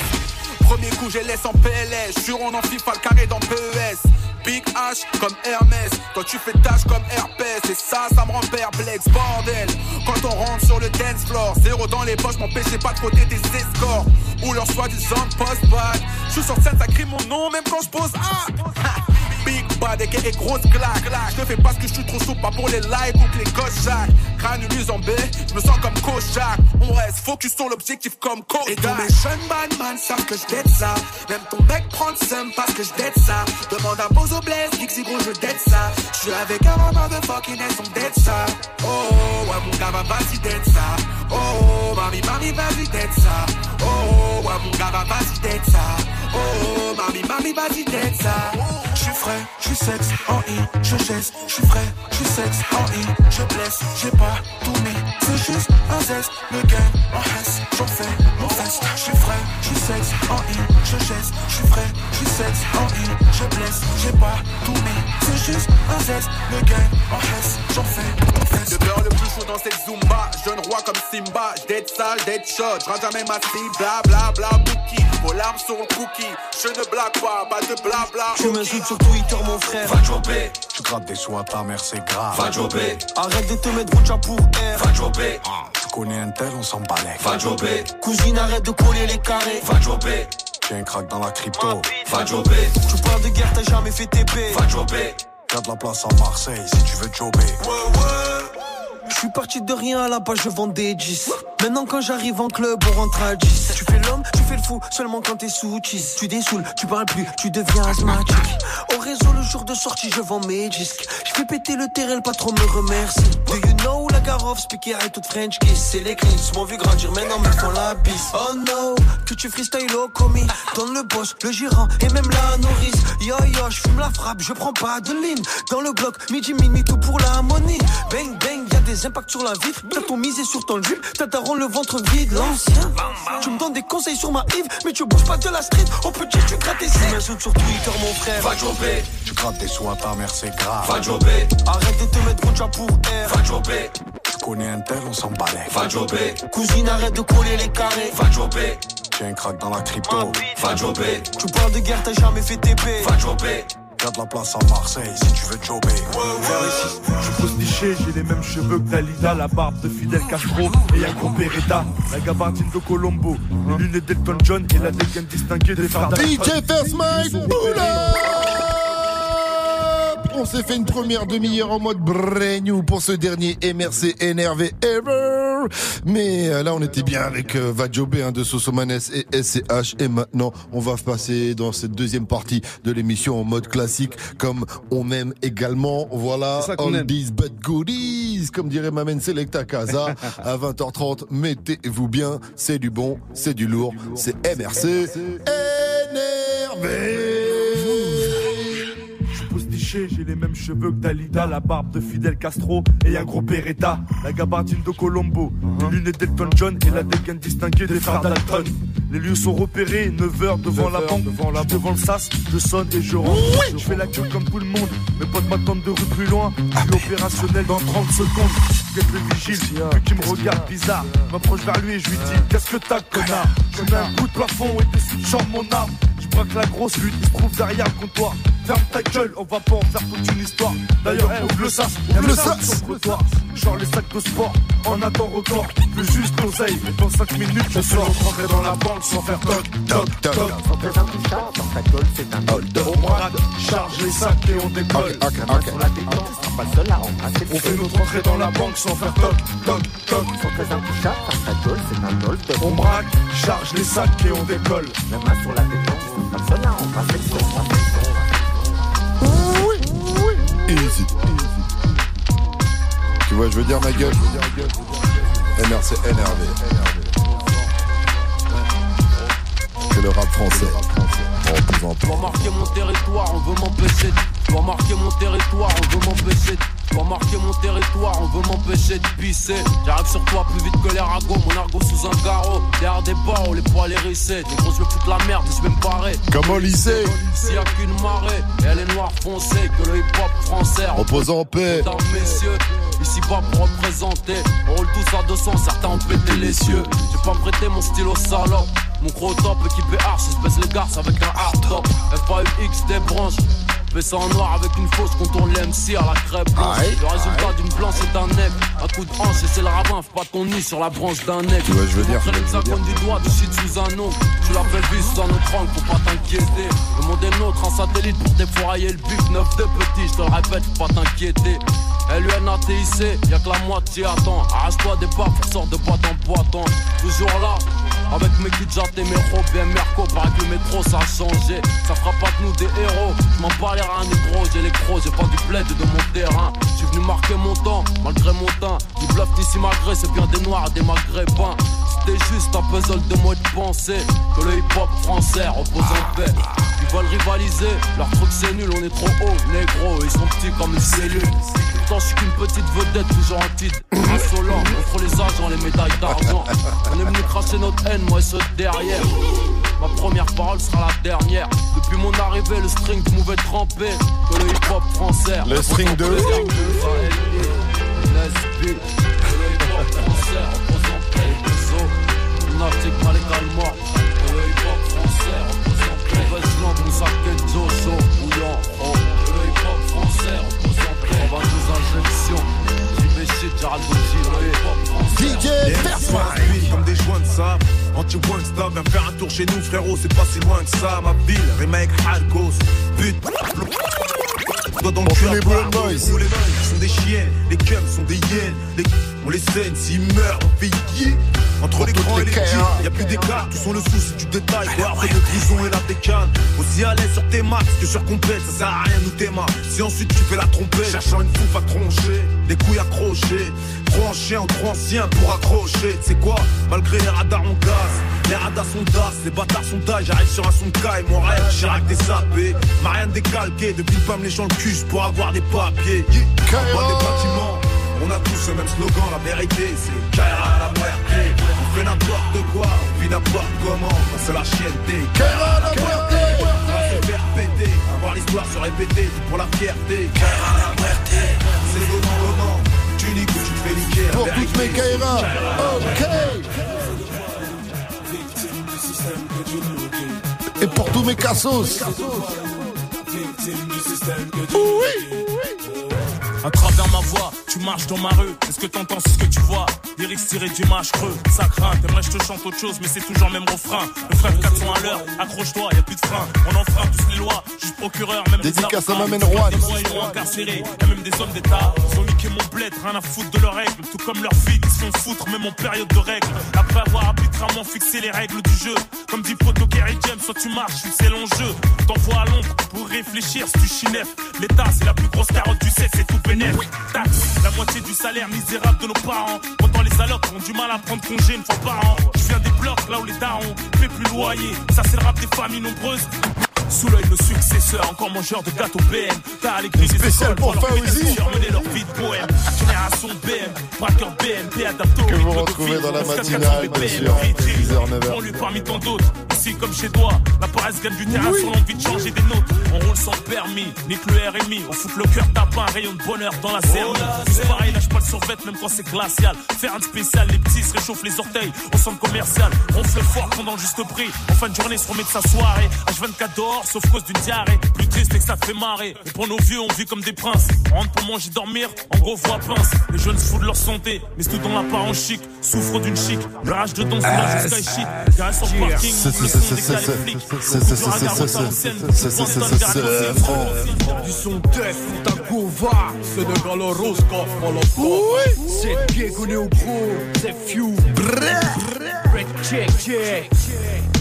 Premier coup, j'ai laisse en PLS. Jure, on en FIFA le carré dans PES. Big H comme Hermès. Toi tu fais tâche comme herpès. Et ça, ça me rend perplexe, bordel. Quand on rentre sur le dance floor, zéro dans les poches, m'empêchez pas de côté des escorts. Ou leur soi-disant post-bag. Je suis sur scène, ça crie mon nom, même quand je pose Ah! Big bad et grosse claque. Je te fais pas ce que je suis trop souple, pas pour les likes ou que les gosses. Granulus en B, je me sens comme Jack On reste focus sur l'objectif comme coach. Et tous mes jeunes badman savent que je ça. Même ton mec prend le seum parce que je ça. Demande à Bozo Blaise, Dixie gros, je dead ça. Je suis avec un de fucking S, on dead ça. Oh, ouais, mon gars va vas-y dead ça. Oh, mami, mami, vas-y dead ça. Oh, ouais, mon gars va vas-y dead ça. Oh, mami, mami, vas-y dead ça. Je suis frais, je suis sexe, en I, je geste, je suis frais, je suis sexe, en I, je blesse, j'ai pas tout mis, c'est juste un zeste, le game en hesse, j'en fais mon fest, je suis frais, je suis sexe, en I, je geste, je suis frais, je suis sexe, en I, je blesse, j'ai pas tout mis, c'est juste un zeste, le game en hesse, j'en fais mon fest. Le beurre le plus chaud dans cette Zumba, jeune roi comme Simba, dead sale, dead shot, je jamais ma cible, bla bla bla, bouki, vos larmes sont le cookie, je ne blague pas, pas de blabla. Tu m'insultes sur Twitter, mon frère. Va jobber. Tu grattes des sous à ta mère, c'est grave. Va jobber. Arrête de te mettre rouge pour air. Va jobber. Tu connais un tel, on s'en balait. Va jobber. Cousine, arrête de coller les carrés. Va jobber. J'ai un crack dans la crypto. Va jobber. Tu parles de guerre, t'as jamais fait TP. Va jobber. Y'a de la place à Marseille si tu veux jobber. Ouais, ouais. Je suis parti de rien à la base, je vends des 10. Maintenant quand j'arrive en club, on rentre à 10. Tu fais l'homme, tu fais le fou, seulement quand t'es sous cheese. Tu dessoules, tu parles plus, tu deviens asthmatique. Au réseau, le jour de sortie, je vends mes disques. Je fais péter le terrain, le patron me remercie. Do you know la garof, speaker et toute French kiss. C'est les clips, m'ont vu grandir, maintenant me font la bise. Oh no, que tu freestyle au commis. Donne le boss, le gérant et même la nourrice. Yo yo, je fume la frappe, je prends pas de ligne. Dans le bloc, midi, minuit, tout pour l'harmonie. Bang bang, y'a des impacts sur la vie. T'as ton misé sur ton jupe, t'as le ventre vide, l'ancien. Tu me donnes des conseils sur ma Yves, mais tu bouges pas de la street. Au petit, tu grattes des Tu m'insultes sur Twitter, mon frère. Va jobber. Tu grattes des sous à ta mère, c'est grave. Va jobber. Arrête de te mettre rouge pour air. Va jobber. Tu connais un tel, on s'en balait. Va jobber. Cousine, arrête de coller les carrés. Va jobber. J'ai un crack dans la crypto. Va jobber. Tu parles de guerre, t'as jamais fait TP. Va jobber. Y'a de la place à Marseille si tu veux jobber. Je pose niché, j'ai les mêmes cheveux que Dalida, la barbe de Fidel Castro et un gros Beretta, la gabardine de Colombo, les lunettes d'Elton John et la dégaine distinguée des frères DJ First Mike, on s'est fait une première demi-heure en mode brand new pour ce dernier MRC énervé ever. Mais euh, là, on était bien avec euh, Vajobé hein, de Sosomanes et SCH. Et maintenant, on va passer dans cette deuxième partie de l'émission en mode classique, comme on aime également. Voilà, all these but goodies, comme dirait Mamen Selecta Casa. à 20h30, mettez-vous bien. C'est du bon, c'est du lourd, c'est MRC énervé j'ai les mêmes cheveux que Dalida, la barbe de Fidel Castro et un gros Beretta, la gabardine de Colombo, les lunettes d'Elton John et la dégaine distinguée des frères Dalton. Les lieux sont repérés, 9h devant la banque, devant, la devant le sas, je sonne et je rentre. Je fais la queue comme tout le monde, mes potes m'attendent de rue plus loin, je suis opérationnel dans 30 secondes. que le vigile, vu qu'il me regarde bizarre. M'approche vers lui et je lui dis Qu'est-ce que t'as, connard? Je mets un coup de plafond et dessus de mon arme. Je braque la grosse lutte, il se trouve derrière le comptoir. Ferme ta gueule, on va pas en faire toute une histoire. D'ailleurs, ouvre le sas, ouvre le sas sur le trottoir. Genre les sacs de sport, en attend record. Plus juste l'oseille, mais dans 5 minutes, je sors. Rentrer dans la banque sans faire toc, toc, toc. Sans un touchard, dans ta gueule, c'est un hold. On charge les sacs et on décolle. Ok, ok, Sur la détente, pas seul à embrasser On fait notre entrée dans la banque sans faire toc, toc, toc. Sans un touchard, dans ta gueule, c'est un hold. On braque, charge les sacs et on décolle. La main sur la détente, Tu vois, je veux dire ma gueule. Énervé. C'est le rap français. On marquer mon territoire, on veut. On marquer mon territoire, on veut m'empêcher. Pour marquer mon territoire, on veut m'empêcher de pisser. J'arrive sur toi plus vite que les ragots, mon argot sous un carreau. Derrière des barreaux, les poils hérissés. Des gros, je veux foutre la merde, je vais me barrer. Comme au lycée. S'il y a qu'une marée, et elle est noire foncée, que le hip hop français. Repose en paix. Mesdames, messieurs, ici pas pour représenter. On roule tous à 200, certains ont pété les cieux. J'ai pas prêté mon stylo salope. Mon gros top équipé arch, je baisse les garces avec un hard top. FAUX des branches. Fais ça en noir avec une fausse contourne l'MC à la crêpe. Le résultat d'une blanche et d'un nec. Un coup de hanche et c'est le rabbin Fais pas ton nid sur la branche d'un nec. Tu vois je veux dire l'hexagone du doigt du shit sous un nom Tu l'appelles vie sous un autre angle Faut pas t'inquiéter. Le monde est nôtre en satellite pour défourailler le but Neuf de petit je te le répète Faut pas t'inquiéter. LUNATIC, y'a que la moitié attends Arrache-toi des pas pour sort de boîte en boîte Toujours là avec mes kits et mes robes, bien Merco, paraît que le métro ça a changé. Ça fera pas de nous des héros. Je m'en bats les reins gros, j'ai les crocs, j'ai pas du plaid de mon terrain. J'suis venu marquer mon temps, malgré mon teint. Du bluff d'ici malgré, c'est bien des noirs et des maghrébins. C'était juste un puzzle de moi de penser que le hip hop français repose en paix. Ils veulent rivaliser, leur truc c'est nul, on est trop haut, négro, ils sont petits comme une cellule. Pourtant, je suis qu'une petite vedette, toujours en titre. Insolent, contre les médailles d'argent. On est venu cracher notre haine moi et ceux derrière. Ma première parole sera la dernière. Depuis mon arrivée, le string pouvait tremper que le hip hop français. Le string de. Jojo, bouillant. Oh. Le paix. 92 injections. DJ Comme des joints de sable Anti-one stop, viens faire un tour chez nous frérot C'est pas si loin que ça Ma ville, remake Halkos But. Doigt dans le cul les boys Les mains sont des chiennes Les cums sont des hyènes On les scène s'ils meurent on fait entre l'écran et les y y'a plus d'écart, tous sont le souci du détail. Voir de prison et la décane. Aussi à l'aise sur tes max que sur complète, ça sert à rien nous t'aimer. Si ensuite tu fais la trompette, cherchant une fouffe à troncher, des couilles accrochées. Trop ancien, trop ancien pour accrocher. C'est quoi? Malgré les radars, on gaz. Les radars sont das, les bâtards sont d'âge. J'arrive sur un son de et mon rêve, Chirac des sapés. M'a rien décalqué, depuis pas me léchant le cul pour avoir des papiers. Pas des bâtiments. On a tous le même slogan, la vérité c'est Kaira la muerte On fait n'importe quoi, vit n'importe comment C'est la chienneté Kaira à la muerte On se faire péter, avoir l'histoire se répéter Tout pour la fierté. Kaira à la muerte C'est le moment, tu niques ou tu te fais niquer. Pour toutes mes Kaira, ok. Et pour tous mes cassos. Oui à travers ma voix, tu marches dans ma rue. Est-ce que t'entends ce que tu vois? Lyrics tirés du match creux. Ça craint, t'aimerais je te chante autre chose, mais c'est toujours le même refrain. Le frère 400 à l'heure, accroche-toi, y a plus de frein. On enfreint tous les lois, juste procureur, même Dédicace à ma mène roi. Des incarcérés, y'a même des hommes d'État. Mon bled, rien à foutre de leurs règles. Tout comme leurs filles qui se font foutre, même en période de règles. Après avoir arbitrairement fixé les règles du jeu. Comme dit Poto Kerry James, soit tu marches, c'est l'enjeu. T'envoies à l'ombre pour réfléchir si tu chinef. L'État, c'est la plus grosse carotte, tu sais, c'est tout Taxe, la moitié du salaire misérable de nos parents. Pourtant les allocs ont du mal à prendre congé une fois par an. Je viens des blocs là où les darons paient plus loyer. Ça c'est le rap des familles nombreuses. Sous l'œil nos successeurs, encore mangeurs de gâteaux BM. T'as les crises spécial pour faire mener leur vie de bohème. Génération BM, braqueur BM, adapto. Que vous retrouvez dans la matinale, bien sûr, 10h, 9h. lui parmi tant d'autres ici comme chez toi. La paresse gagne du terrain sur l'envie de changer des notes. On roule sans permis, nique le RMI. On fout le cœur tapant un rayon de bonheur dans la serre. C'est pareil, lâche pas le survêt même quand c'est glacial. Faire un spécial, les petits se réchauffent les orteils au centre commercial. On fait fort pendant le juste prix. En fin de journée, se remet de sa soirée. H24 dehors, sauf cause d'une diarrhée. Plus triste, et que ça fait marrer. Et pour nos vieux, on vit comme des princes. On rentre pour manger, dormir, en gros, voix pince. Les jeunes se foutent de leur santé, mais tout dans l'apparence chic. Souffre d'une chic, le rage de danse, la jusqu'à shit. Garé sur le parking, son. Du son test, ta gova. Sénégal Roscoff, Molotov. C'est pieds qu'on est au pro, c'est few. Red check, check.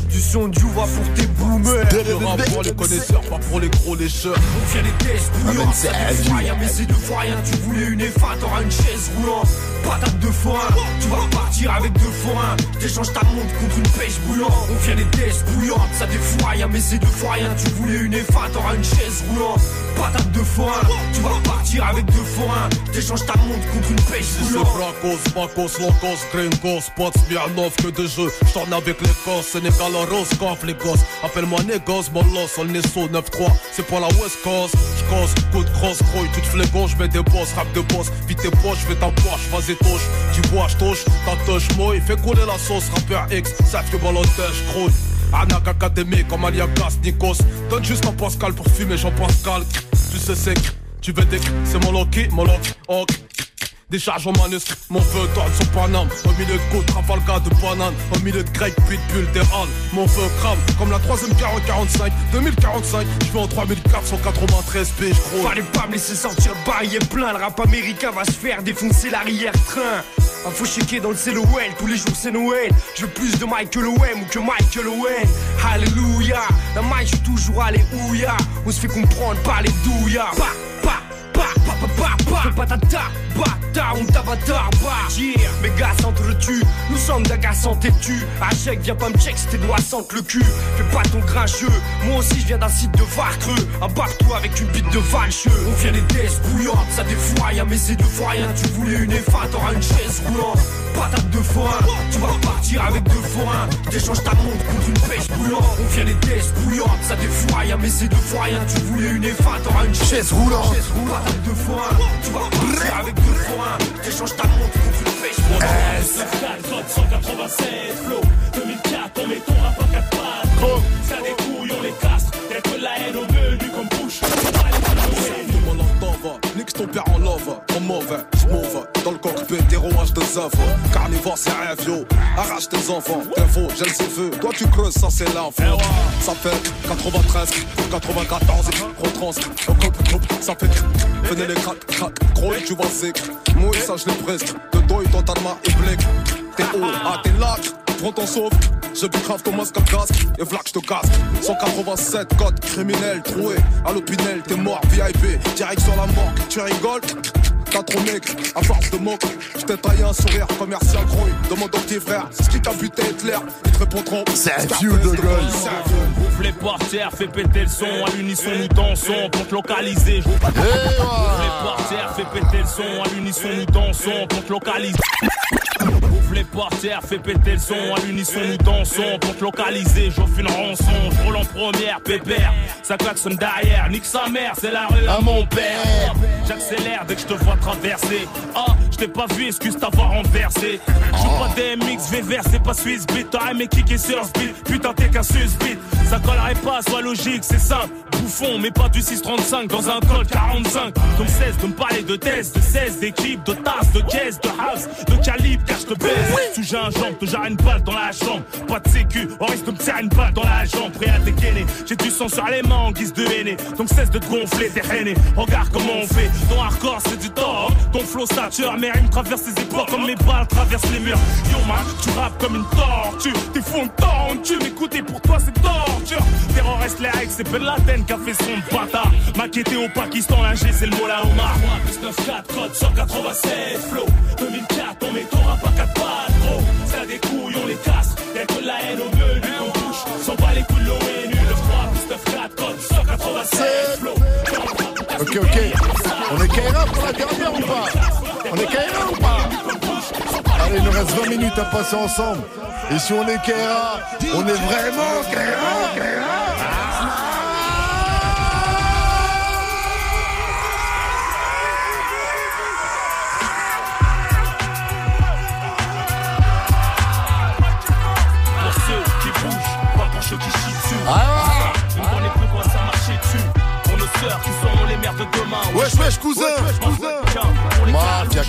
Du son du va pour tes boomers. Le rap pour les connaisseurs, pas pour les gros lécheurs. On vient les tests bouillants, ça te rien, mais c'est deux fois rien. Tu voulais une F1, t'auras une chaise roulante. Patate de foin, tu vas partir avec deux foins. T'échanges ta montre contre une pêche bouillante. On vient les tests bouillantes, ça défoue rien, mais c'est deux fois rien. Tu voulais une F1, t'auras une chaise roulante. Patate de foin, tu vas partir avec deux foins. T'échanges ta montre contre une pêche bouillante. C'est Bracos, Bacos, Locos, Gringos, Spots, Smirnov, que de jeux. J'tourne avec les gosses, Sénégal, Roscoff, les gosses. Appelle-moi Négos, Molos, on est sous 9-3. C'est pour la West Coast. J'cose, coup de cross, grouille, tu te flégon, j'mets des boss, rap de boss. Vite tes poches, j'vais ta poche, vas-y touche. Tu bois, j'touche, ta touche, moi, il fait couler la sauce. Rappeur X, ça que ballotèche, crouille. Anak Académie comme Aliagas, Nikos. Donne juste un Pascal pour fumer, Jean-Pascal. Tu sais, c'est tu veux des c'est mon Loki, mon Loki, ok. Décharge en manuscrit, mon feu tourne sur Paname Au milieu de côte, Trafalgar de banane Au milieu de grec, pitbull, des halles. Mon feu crame, comme la troisième guerre en 45 2045, je vais en 3493 pieds, je Fallait pas me laisser sortir le barillet plein. Le rap américain va se faire défoncer l'arrière-train. Info checker dans le CLOL, tous les jours c'est Noël. Je veux plus de Michael Owen ou que Michael Owen. Alléluia, la maille je suis toujours allé ouya On se fait comprendre par les douillas. Pa, pa, pa, pa, pa, pa, pa Fais pas ta ta, bâtard, on t'avatar, bah. Yeah, mes gars s'entretuent, nous sommes d'agaçants têtus Achèque, viens pas me check si tes doigts sentent le cul. Fais pas ton grincheux, moi aussi je viens d'un site de Varcreux Embarque-toi avec une bite de valcheux. On vient des tests bouillantes, ça défoue rien mais c'est deux fois Tu voulais une F1, t'auras une chaise roulante Patate de foin, tu vas partir avec deux foins. T'échanges ta montre contre une pêche bouillante On vient des tests bouillantes, ça défoue rien mais c'est deux fois rien. Tu voulais une F1, t'auras une chaise roulante. Patate de tu vas partir avec deux foins. T'échanges ta montre contre une pêche boulante 187 flow 2004 on met ton rap à 4 pattes Ça découille on les castre Y'a que la haine au menu comme bouche Nique ton père en love, trop mauvais, cockpit, des Carnivore c'est rêve yo, arrache tes enfants. T'es faux, j'ai le CV, toi tu creuses, ça c'est l'info Ça fait 93, 94, retrans ça fait Venez les crack, crack, gros tu vois c'est Moi ça je l'ai presque, de dos tarma et blick T'es haut, ah t'es là, prends ton sauve je grave comme Moscow casque et vlac je te casque. 187 code criminel. Troué à l'opinel t'es mort VIP direct sur la mort tu rigoles T'as trop mec, à force de moque, je t'ai taillé un sourire commercial grouille. Demande au petit frère, c'est ce qui t'a buté Hitler. Ils te répondront, c'est un vieux de gueule. Ouvre les portières, fais péter le son, à l'unisson nous dansons pour te localiser. Ouvre les portières, fais péter le son, à l'unisson nous dansons pour te localiser. Ouvre les portières, fais péter le son, à l'unisson nous dansons pour te localiser. J'offre une rançon, je roule en première, pépère. Ça klaxonne derrière, nique sa mère, c'est la rue à mon père. J'accélère dès que je te vois Ah, je t'ai pas vu, excuse t'avoir renversé. Joue pas DMX, VVR, c'est pas Swiss beat. T'aurais aimé kicker sur speed, putain t'es qu'un susbit. Ça collerait pas, soit logique, c'est simple. Bouffon, mais pas du 635 dans un col 45. Donc cesse de me parler de tests, de 16, d'équipes, de tasses, de caisses, de house, de calibre, car je te baise. Sous j'ai un jambe, te jarre une balle dans la chambre. Pas de sécu, on risque de me tirer une balle dans la jambe. Prêt à dégainer, j'ai du sang sur les mains en guise de haine. Donc cesse de te gonfler, t'es reine. Regarde comment on fait, ton hardcore c'est du tort. Ton flow sature, mes rimes traversent les époques comme mes balles traversent les murs. Yo man, tu rappes comme une tortue. T'es fou en tu m'écoutes pour toi c'est torture. Terroriste les règles, c'est Ben Laden qui a fait son bâtard. Maquetté au Pakistan, là c'est le mot la Omar. 94 code 187 flow. 2004, on met ton rap à 4 pattes, gros. Ça des couilles, on les casse. Y'a que la haine au menu, on bouge. S'en bat les couilles l'ONU. Le 3 94 code 187 flow. Ok, ok. On est KRA pour la dernière ou pas On est KRA ou pas Allez, il nous reste 20 minutes à passer ensemble. Et si on est Kera, on est vraiment Kera, Kera. Wesh, cousin. Mafia.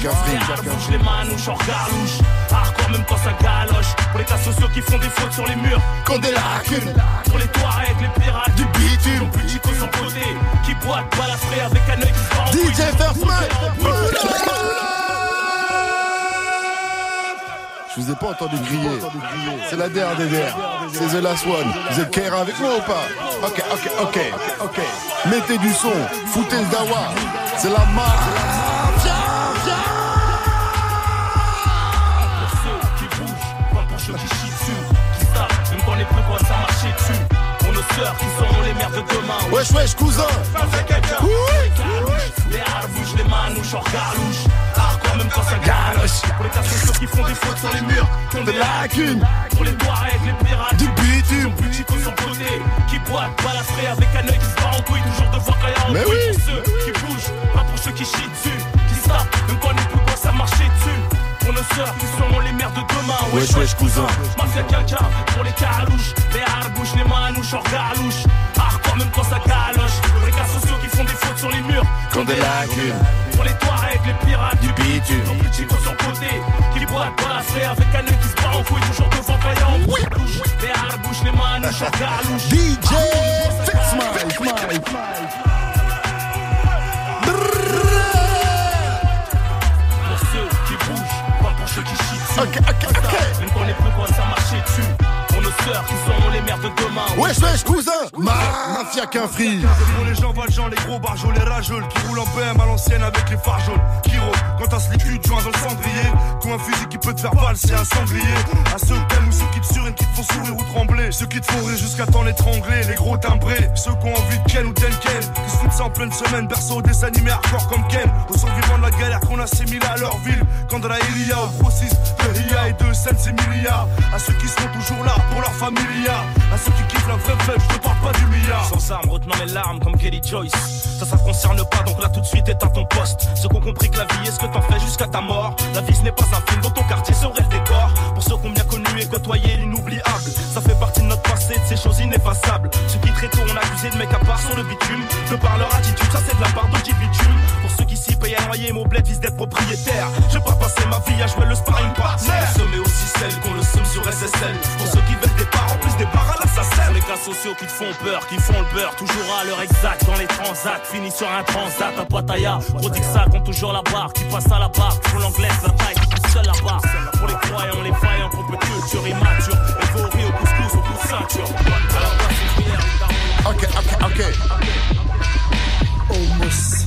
Bouge les manouches hors galouche. Hardcore même quand ça galoche. Pour les cas sociaux qui font des fautes sur les murs. Quand des lacunes. Pour les avec les pirates. Du bitume. Plus chico sans côté. Qui boite, balafré avec un œil qui se DJ First Je vous ai pas entendu crier. C'est la der. C'est The Last One. Vous êtes Kaira avec moi ou pas? Ok, ok, ok, ok. Mettez du son. Foutez le dawa. C'est la mafia. Pour ceux qui bougent, pas pour ceux qui chient dessus. Qui savent, même quand les plus quoi ça marcher dessus. Pour nos sœurs qui seront les mères de demain. Wesh, wesh, cousin. Oui. Les manouches, hors galouche même quand ça galoche. Pour les casseurs qui font des fautes sur les murs, qui ont des lacunes. Pour les doigts avec les pirates, du bitume. Plus chico sur côté, qui boitent, balafré avec un œil qui se bat en couille, toujours devant quand y'a en Mais oui. Pour ceux qui bougent, pas pour ceux qui chient dessus. Qui savent, même quand on plus quoi ça marcher dessus. Pour nos sœurs qui seront les mères de demain. Wesh, wesh, cousin. Mafia quelqu'un pour les calouches, les harbouches, les manouches, hors galouche. Hardcore même quand ça galoche. Pour les cas sociaux qui font des fautes sur les murs, qui ont des lacunes pour les toits avec les pirates du bitume. Ton petit go sur côté, qui boite dans la frais avec un œil qui se bat en couille, toujours devant vaillant. Oui. Les harbouches, les manouches, en galouche. DJ, ceux qui Wesh, wesh, cousin, mafia qu'un free. Pour les gens valjean, les gros barjols, les rageuls qui roulent en BM à l'ancienne avec les phares jaunes. Qui rôdent quand t'as ce liquide, joint dans le cendrier. Comme un fusil qui peut te faire valser un sanglier. À ceux qui ou ceux qui te surinent, qui te font sourire ou trembler. Ceux qui te font rire jusqu'à temps l'étrangler. Les gros timbrés, ceux qui ont envie de Ken ou Ken Ken. Qui se foutent ça en pleine semaine, berceau des animés hardcore comme Ken. Aux survivants de la galère qu'on assimile à leur ville. Quand de la au grossiste, de Ria et de Sen, c'est milliards. À ceux qui seront toujours là pour leur familia. À ceux qui kiffent la vraie fête, je te parle pas du milliard. Sans armes, retenant mes larmes comme Kelly Joyce. Ça, ça concerne pas, donc là tout de suite à ton poste. Ceux qui ont compris que la vie est ce que t'en fais jusqu'à ta mort. La vie ce n'est pas un film dans ton quartier serait le décor. Pour ceux qui ont bien connu et côtoyé l'inoubliable. Ça fait partie de notre passé, de ces choses ineffaçables. Ceux qui très tôt ont accusé de mecs à part sur le bitume. De par leur attitude, ça c'est de la part d'Oji Bitume. Pour ceux s'y payent à noyer, mon bled vise d'être propriétaire. Je vais pas passer ma vie à jouer le sparring partner. mais aussi celle qu'on le somme sur SSL. Pour ceux qui veulent des parts en plus des barres à l'assassin. Les cas sociaux qui te font peur, qui font le beurre. Toujours à l'heure exacte dans les transats. Fini sur un transat à Pattaya. Prodigue ça compte toujours la barre. Qui passe à la barre, pour l'anglaise, la taille, qui seul la barre. Pour les croyants, les faillants, pour peu culture immature. Euphorie au couscous, au coup de ceinture. Ok, ok, ok.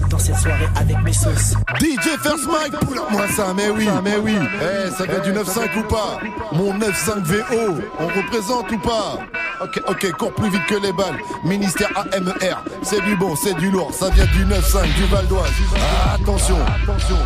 Dans cette soirée avec mes sauces. DJ First Mike, moi ça, mais oui, mais oui. Eh, ça vient du 9.5 ou pas? Mon 9.5 VO, on représente ou pas? Ok, ok, cours plus vite que les balles. Ministère AMER, c'est du bon, c'est du lourd. Ça vient du 9.5, du Val d'Oise. Ah, attention, attention.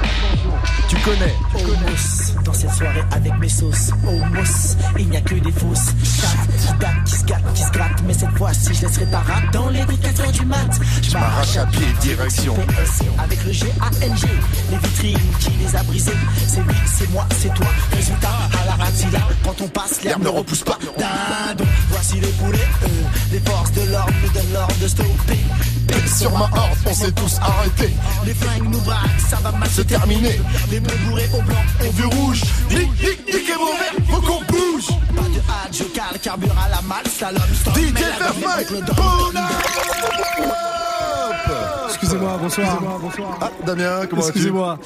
Tu connais. Homos dans cette soirée avec mes sauces. Homos, il n'y a que des fausses. Chatte qui date, qui se gâte, qui se gratte. Mais cette fois-ci, je laisserai ta rate dans les rues 4 heures du mat. Je m'arrache à pied, direction. PS avec le G-A-N-G. Les vitrines qui les a brisées. C'est lui, c'est moi, c'est toi. Résultat, à la ratila. Quand on passe, l'herbe ne repousse pas. Dindon, voici Euh, les forces de l'ordre nous donnent l'ordre de stopper. Sur ma horde, on s'est tous arrêtés. Les flingues nous braquent, ça va mal se terminer. Les bleus bourrés au blanc, au vue rouge. Nick, nick, nick et verre, faut qu'on bouge. Pas de hâte, je cale, carbure à la malle, stop. DJ Fairfight, Excusez-moi, bonsoir. Ah, Damien, comment vas-tu? Excusez-moi.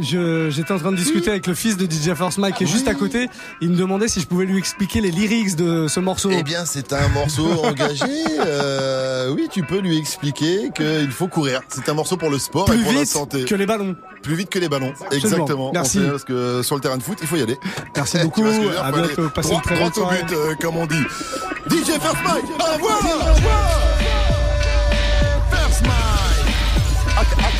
Je, j'étais en train de discuter avec le fils de DJ Force Mike qui est juste à côté. Il me demandait si je pouvais lui expliquer les lyrics de ce morceau. Eh bien, c'est un morceau engagé. Euh, oui, tu peux lui expliquer qu'il faut courir. C'est un morceau pour le sport Plus et pour vite la santé. que les ballons. Plus vite que les ballons. Exactement. Merci. On sait, Parce que sur le terrain de foot, il faut y aller. Merci beaucoup. dire À bientôt. Passez une droit- très bonne droit au soirée. but, euh, comme on dit. DJ First Mike, au revoir. First Mike. I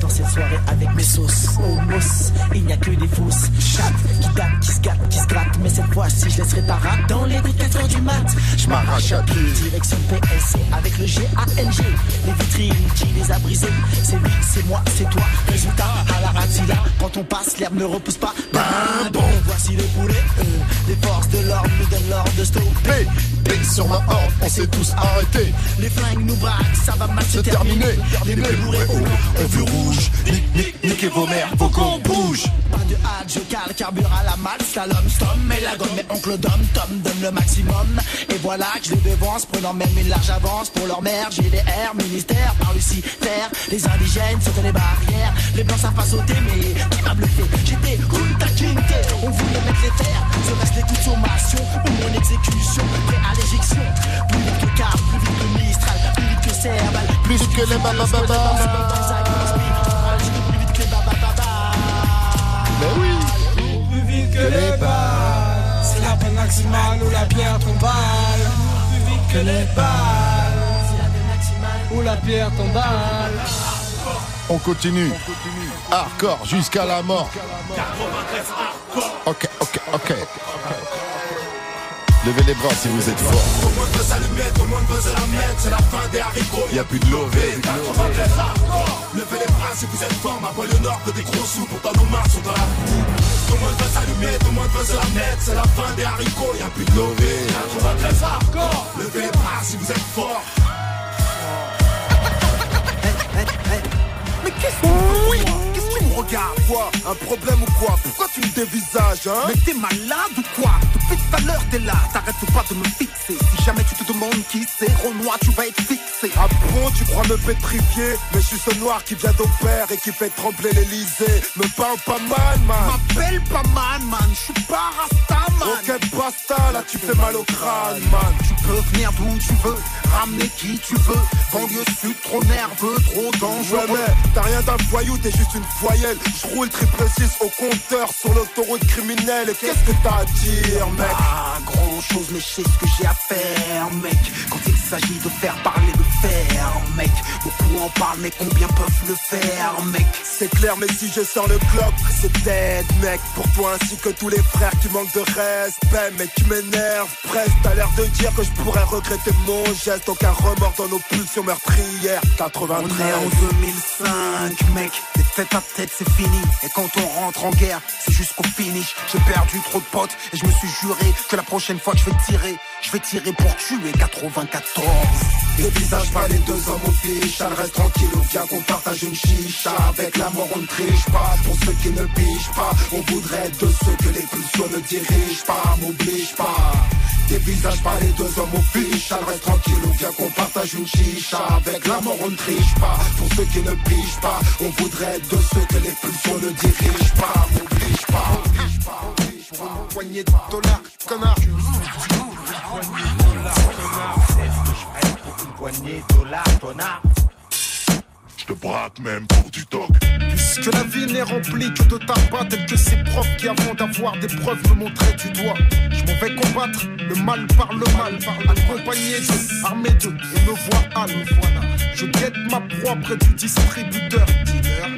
Dans cette soirée avec mes sauces. Homos, il n'y a que des fausses chattes qui datent, qui se gâtent, qui se grattent. Mais cette fois-ci, je laisserai ta rate dans les coups de 4 heures du mat. Je m'arrache à pied. Direction PSC avec le G-A-N-G. Les vitrines, qui les a brisées. C'est lui, c'est moi, c'est toi. Résultat, à la ratilla. Quand on passe, l'herbe ne repousse pas. Ben bon, voici les poulets. Euh, les forces de l'ordre nous donnent l'ordre de stopper. Paix sur ma horde, on s'est tous arrêtés. Les flingues nous braquent, ça va mal se terminer. Les on vu rouge. Niquez vos mères, faut qu'on bouge. Pas de hâte, je cale, carbure à la malle, slalom, stom, mais la gomme, mais oncle Dom, Tom donne le maximum. Et voilà que je les devance, prenant même une large avance pour leur mère. GDR, ministère, par Lucie, terre. Les indigènes sautent les barrières. Les blancs savent pas sauter, mais qui m'a bluffé J'étais Kunta Kinte, on voulait mettre les terres. Je reste les coups de sommation ou mon exécution, prêt à l'éjection. Plus vite que Cap, plus vite que Mistral, plus vite que Serval, plus vite que les babababa. Mais oui, plus vite que les balles. C'est la peine maximale ou la pierre tombale. Plus vite que les balles. C'est la peine maximale ou la pierre tombale. On continue. Hardcore jusqu'à la mort. Ok, ok, ok. Levez les bras si vous êtes fort. Tout le monde veut s'allumer, tout le monde veut se la mettre. C'est la fin des haricots. Y'a plus de lové. Levez les bras si vous êtes fort. Ma poêle nord que des gros sous. Pourtant nos mains sont dans la boue. Tout le monde veut s'allumer, tout le monde veut se la mettre. C'est la fin des haricots. Y'a plus de lové. Levez les bras si vous êtes fort. Mais qu'est-ce que oui Qu'est-ce que tu me regardes Quoi Un problème ou quoi Pourquoi tu me dévisages hein Mais t'es malade ou quoi Depuis tout à l'heure t'es là, t'arrêtes pas de me fixer. Si jamais tu te demandes qui c'est, Renoir tu vas être fixé. Ah bon tu crois me pétrifier Mais je suis ce noir qui vient d'opère et qui fait trembler l'Elysée. Me parle pas mal man. M'appelle pas man man, je suis pas rasta man. Ok basta. Là tu fais mal au crâne man. Tu peux venir d'où tu veux, ramener qui tu veux. Banlieue sud trop nerveux, trop dangereux. Ouais mais t'as rien d'un voyou, t'es juste une Je roule triple 6 au compteur sur l'autoroute criminelle. Et qu'est-ce que t'as à dire mec? Ah grand chose mais je sais ce que j'ai à faire mec. Quand il s'agit de faire parler de faire mec. Beaucoup en parlent mais combien peuvent le faire mec? C'est clair mais si je sors le clock c'est dead mec. Pour toi ainsi que tous les frères qui manquent de respect. Mec tu m'énerves presque. T'as l'air de dire que je pourrais regretter mon geste. Aucun remords dans nos pulsions meurtrières. 93 On est en 2005 mec. Les tête à c'est fini. Et quand on rentre en guerre c'est jusqu'au finish. J'ai perdu trop de potes et je me suis juré Que la prochaine fois que je vais tirer Je vais tirer pour tuer 94 Des visages pas les deux hommes au fiche reste tranquille bien qu'on partage une chicha Avec l'amour on ne triche pas Pour ceux qui ne pichent pas On voudrait de ceux que les pulsions ne dirigent pas M'oblige pas des visages pas les deux hommes au fiche reste tranquille bien qu'on partage une chicha Avec l'amour on ne triche pas Pour ceux qui ne pichent pas On voudrait de ceux que les pulsions ne dirigent pas M'oblige pas, m'oblige pas, m'oblige pas. Pour une de dollars, connard Une poignée de je te braque même pour du dog. Puisque la vie n'est remplie que de tabac, tel que ces profs qui, avant d'avoir des preuves, me montraient du doigt. Je m'en vais combattre le mal par le mal, accompagné de, armé de, et me voilà. Je guette ma proie près du distributeur.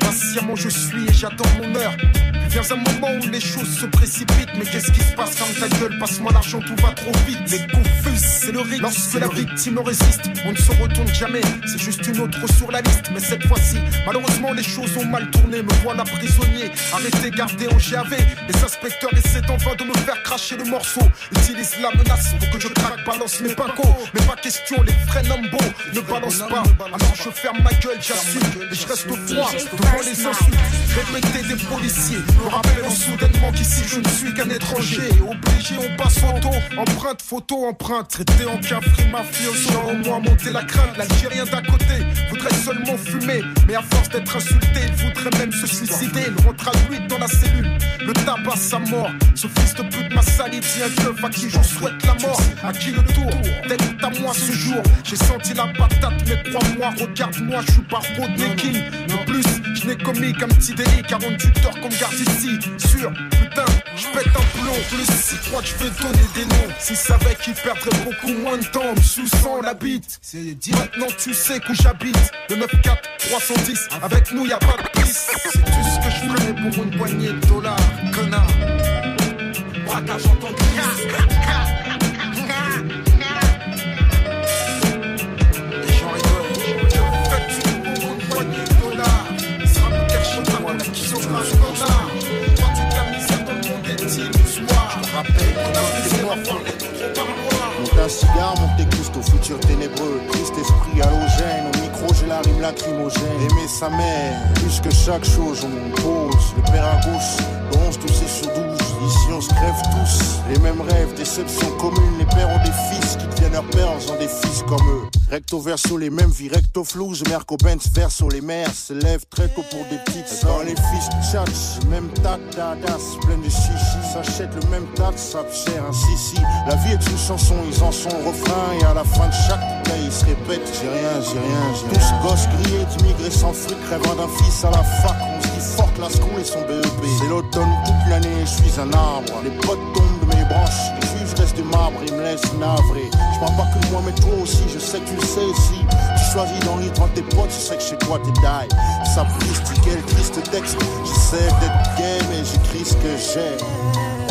Patiemment je suis et j'attends mon heure. Puis vient un moment où les choses se précipitent. Mais qu'est-ce qui se passe Ferme ta gueule, passe-moi l'argent, tout va trop vite. Les confus, c'est le risque. Lorsque la victime résiste, on ne se retourne jamais. C'est juste une autre sur la liste. Mais cette fois-ci, malheureusement, les choses ont mal tourné. Me voilà prisonnier, arrêté, gardé en GAV. Les inspecteurs essaient en vain de me faire cracher le morceau. Utilisent la menace pour que je craque, balance mes pincos. Mais pas question, les vrais numbo ne balancent pas. Alors je ferme ma gueule, j'assume. Et je reste froid devant les insultes. Répétez des policiers. Me rappelle soudainement qu'ici je ne suis qu'un étranger. Obligé, on passe photo, empreinte, photo, empreinte. Traité en cafri mafioso. Au moins monter la crainte. L'Algérien d'à côté voudrait seulement fumer. Mais à force d'être insulté, il voudrait même se suicider. Il rentre dans la cellule. Le tabac sa mort. Ce fils de pute m'a sali un keuf à qui je souhaite la mort. À qui le tour D'être à moi ce jour? J'ai senti la patate, mais crois-moi, regarde-moi, je suis pas Rodney King. Je n'ai commis qu'un petit délit, 48 heures qu'on me garde ici. Sûr, putain, je pète un plomb. Plus si crois que je vais donner des noms. S'ils savaient qu'ils perdraient beaucoup moins de temps, sous sang la bite. Maintenant tu sais où j'habite. Le 9-4, 310, avec nous y a pas de piste. C'est tout ce que je ferais pour une poignée de dollars, connard. Braquage en tant que cigare, tes cuisses au futur ténébreux. Triste esprit halogène, au micro j'ai la rime lacrymogène. Aimer sa mère, plus que chaque chose, on pose. Le père à gauche, 11 tous et sur 12. Ici on se crève tous, les mêmes rêves, déceptions communes. Les pères ont des fils qui deviennent leurs pères en faisant des fils comme eux. Recto verso, les mêmes vies, recto flou. Je merco Benz verso, les mères se lèvent très tôt pour des petites Quand les fils tchatchent, même tac, dadas, plein de chichi. S'achètent le même tas, ça cher ainsi si. La vie est une chanson, ils en sont refrain. Et à la fin de chaque bouteille, ils se répètent J'ai rien, j'ai rien, j'ai rien. Tous gosses grillés, d'immigrés sans fric, rêvant d'un fils à la fac. On se dit fort la school et son BEP. C'est l'automne toute l'année, je suis un arbre. Les potes tombent de mes branches. De marbre, ils me navré. Je parle pas que moi, mais toi aussi, je sais que tu le sais. Si tu choisis d'en rire entre tes potes, je sais que chez toi t'es die. Ça triste, quel triste texte. J'essaie d'être gay, mais j'écris ce que j'ai.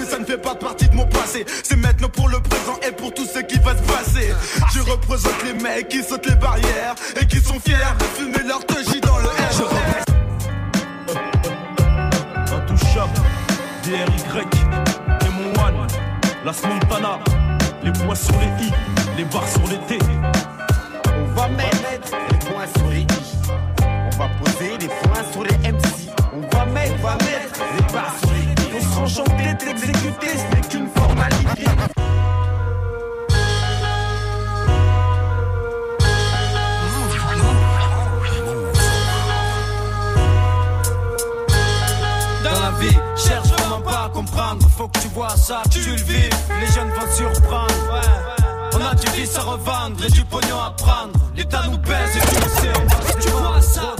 Et ça ne fait pas partie de mon passé. C'est maintenant pour le présent et pour tout ce qui va se passer. Je représente les mecs qui sautent les barrières et qui sont fiers de fumer leur teugie dans le air. Je représente Intouchable, DRY, et mon one, la Montana, les points sur les i, les barres sur les t. On va mettre les points sur les i. On va poser les enchanté de l'exécuter, ce qu'une formalité. Dans la vie, cherche vraiment pas à comprendre. Faut que tu vois ça, tu le vis. Les jeunes vont surprendre. On a du vice à revendre et du pognon à prendre. L'État nous baise et tu le sais. Tu vois ça,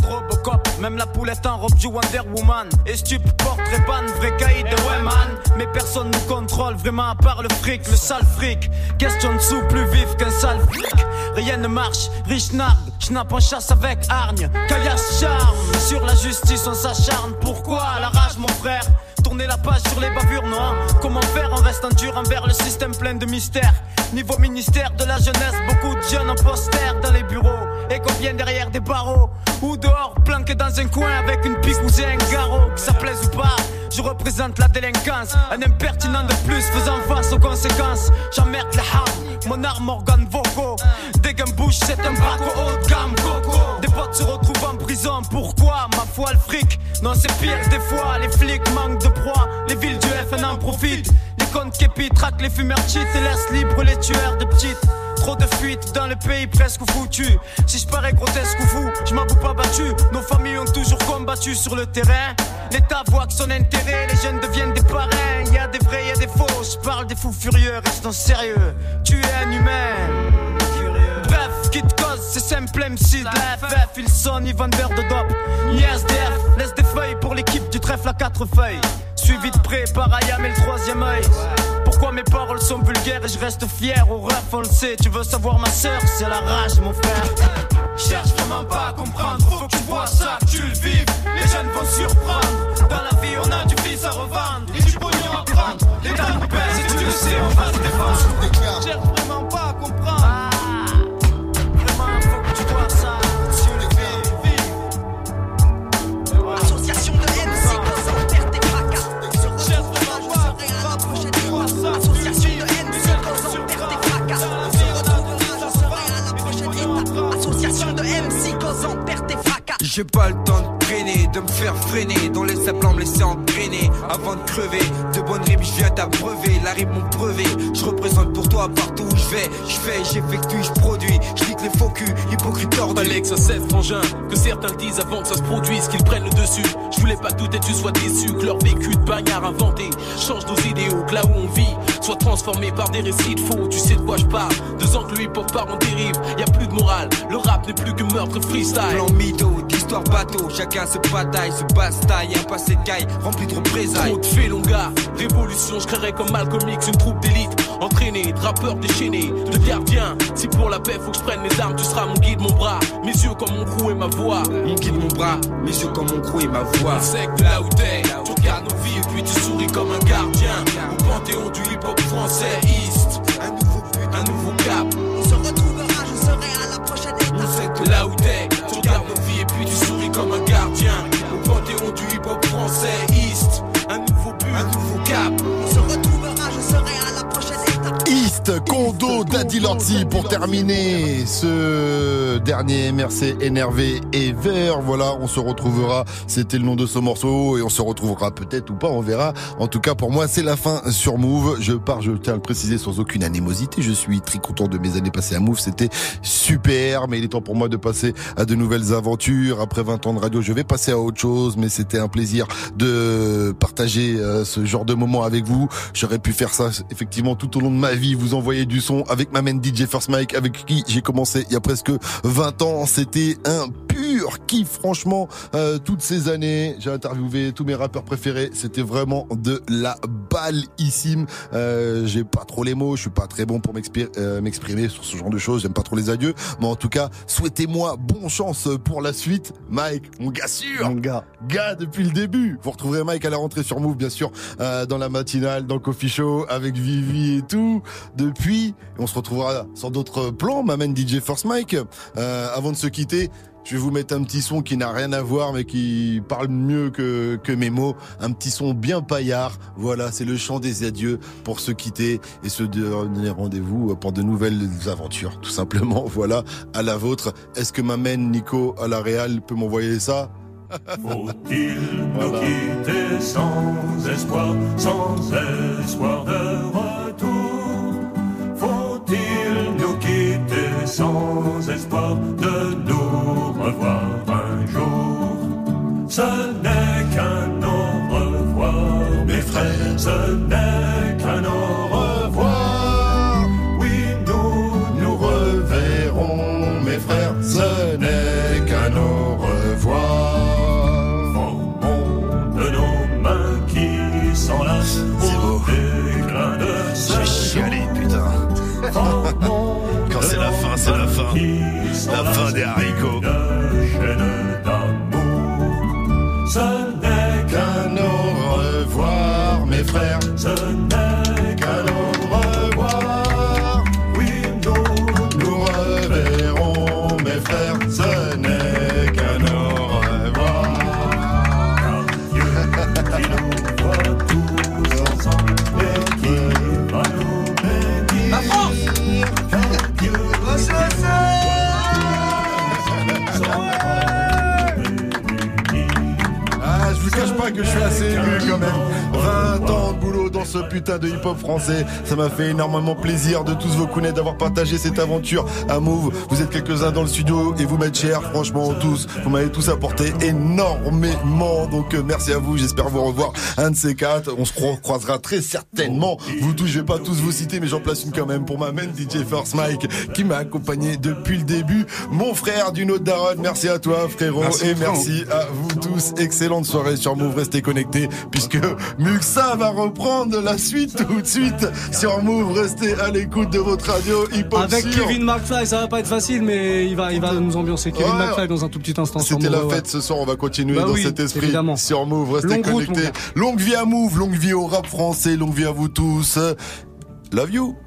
Même la poulette en robe du Wonder Woman. Et stup, portrait ban, vrai caïd de Wayman. Mais personne nous contrôle vraiment à part le fric, le sale fric. Question de sous plus vif qu'un sale flic. Rien ne marche, riche nargue. Schnapp en chasse avec hargne. Caillasse charme. Sur la justice, on s'acharne. Pourquoi à la rage, mon frère? Tourner la page sur les bavures, non Comment faire en restant dur envers le système plein de mystères? Niveau ministère de la jeunesse, beaucoup de jeunes en poster dans les bureaux et qu'on vienne derrière des barreaux. Ou dehors, planqué dans un coin avec une pique ou un garrot. Que ça plaise ou pas, je représente la délinquance. Un impertinent de plus faisant face aux conséquences. J'emmerde les ham, mon arme organe vocaux. Dès bouche, c'est un braco haut de gamme, coco. Des potes se retrouvent en prison, pourquoi Ma foi, le fric? Non, c'est pire des fois, les flics manquent de proie. Les villes du FN en profitent. Les comptes képi traquent les fumeurs cheat et laissent libres les tueurs de petites. Trop de fuites dans le pays presque foutu. Si je parais grotesque ou fou, je m'avoue pas battu. Nos familles ont toujours combattu sur le terrain. L'État voit que son intérêt, les jeunes deviennent des parrains. Y a des vrais, y a des faux. Je parle des fous furieux, restons sérieux. Tu es un humain. Bref, qui te cause, c'est simple MC de la FF. Ils sont ni vendeurs de dope, ni SDF. Laisse des feuilles pour l'équipe du trèfle à quatre feuilles. Suivi de près par Ayam et le troisième œil. Pourquoi mes paroles sont vulgaires et je reste fier au ref, on. Tu veux savoir ma soeur, c'est la rage, mon frère. Cherche vraiment pas à comprendre, faut que tu vois ça, tu le vives. Les jeunes vont surprendre. Dans la vie, on a du fils à revendre et du pognon à prendre. L'État nous pèse et tu le sais, on va se défendre. Cherche vraiment pas à comprendre. J'ai pas le temps de traîner, de me faire freiner. Dans les saplants me laisser engrainer Avant de crever, de bonnes rimes je viens t'abreuver. La rime mon brevet, je représente pour toi partout où je vais. Je fais, j'effectue, je produis, les faux culs, hypocrite tordus Alex, c'est frangin, que certains disent avant que ça se produise, qu'ils prennent le dessus. Je voulais pas que tout et tu sois déçu, que leur vécu de bagnard inventé change nos idéaux, que là où on vit soit transformé par des récits de faux. Tu sais de quoi je parle, deux ans que le hip-hop part en dérive, y a plus de morale, le rap n'est plus que meurtre freestyle. Plan mytho, d'histoire bateau, chacun se bataille, se bastaille, un passé de caille rempli de représailles. Trop de gars. Révolution, je créerais comme Malcolm X une troupe d'élite. Entraînés, de rappeurs déchaînés, de gardiens. Si pour la paix faut que je prenne mes armes, tu seras mon guide, mon bras. Mes yeux comme mon crew et ma voix. Mon guide, mon bras, mes yeux comme mon crew et ma voix. Sec de là où t'es, tu regardes nos vies et puis tu souris comme un gardien. Au panthéon du hip-hop français, Daddy Lorty pour terminer ce dernier MRC énervé et vert. Voilà, on se retrouvera. C'était le nom de ce morceau et on se retrouvera peut-être ou pas, on verra. En tout cas, pour moi, c'est la fin sur Move. Je pars, je tiens à le préciser sans aucune animosité. Je suis très content de mes années passées à Move. C'était super, mais il est temps pour moi de passer à de nouvelles aventures. Après 20 ans de radio, je vais passer à autre chose, mais c'était un plaisir de partager euh, ce genre de moment avec vous. J'aurais pu faire ça effectivement tout au long de ma vie, vous envoyer du son avec ma main DJ First Mike, avec qui j'ai commencé il y a presque 20 ans. C'était un pur kiff, franchement, euh, toutes ces années. J'ai interviewé tous mes rappeurs préférés. C'était vraiment de la balissime. Euh, j'ai pas trop les mots, je suis pas très bon pour euh, m'exprimer sur ce genre de choses. J'aime pas trop les adieux. Mais en tout cas, souhaitez-moi bonne chance pour la suite. Mike, mon gars sûr. Mon gars. Gars depuis le début. Vous retrouverez Mike à la rentrée sur Move, bien sûr, euh, dans la matinale, dans coffee show, avec Vivi et tout. Depuis, on se retrouvera sur d'autres plans. M'amène DJ First Mike. Euh, avant de se quitter, je vais vous mettre un petit son qui n'a rien à voir, mais qui parle mieux que, que mes mots. Un petit son bien paillard. Voilà, c'est le chant des adieux pour se quitter et se donner rendez-vous pour de nouvelles aventures, tout simplement. Voilà, à la vôtre. Est-ce que m'amène Nico à la Réal peut m'envoyer ça? Faut-il nous quitter sans espoir, sans espoir de retour? Sans espoir de nous revoir un jour. Ce n'est qu'un haricots. Putain de hip-hop français. Ça m'a fait énormément plaisir de tous vos connaître, d'avoir partagé cette aventure à Move. Vous êtes quelques-uns dans le studio et vous m'êtes chers, franchement, tous. Vous m'avez tous apporté énormément. Donc, euh, merci à vous. J'espère vous revoir un de ces quatre. On se croisera très certainement. Vous tous, je vais pas tous vous citer, mais j'en place une quand même pour ma main DJ First Mike qui m'a accompagné depuis le début. Mon frère du Nôtre Daron, merci à toi, frérot. et merci à vous tous. Excellente soirée sur Move. Restez connectés puisque Muxa va reprendre la suite tout de suite sur Move. Restez à l'écoute de votre radio hip hop. Avec Kevin McFly, ça va pas être facile, mais il va, il va nous ambiancer. Kevin McFly dans un tout petit instant. C'était la fête ce soir. On va continuer bah dans cet esprit évidemment. sur Move. Restez connectés. longue vie à Move, longue vie au rap français, longue vie à vous tous. Love you.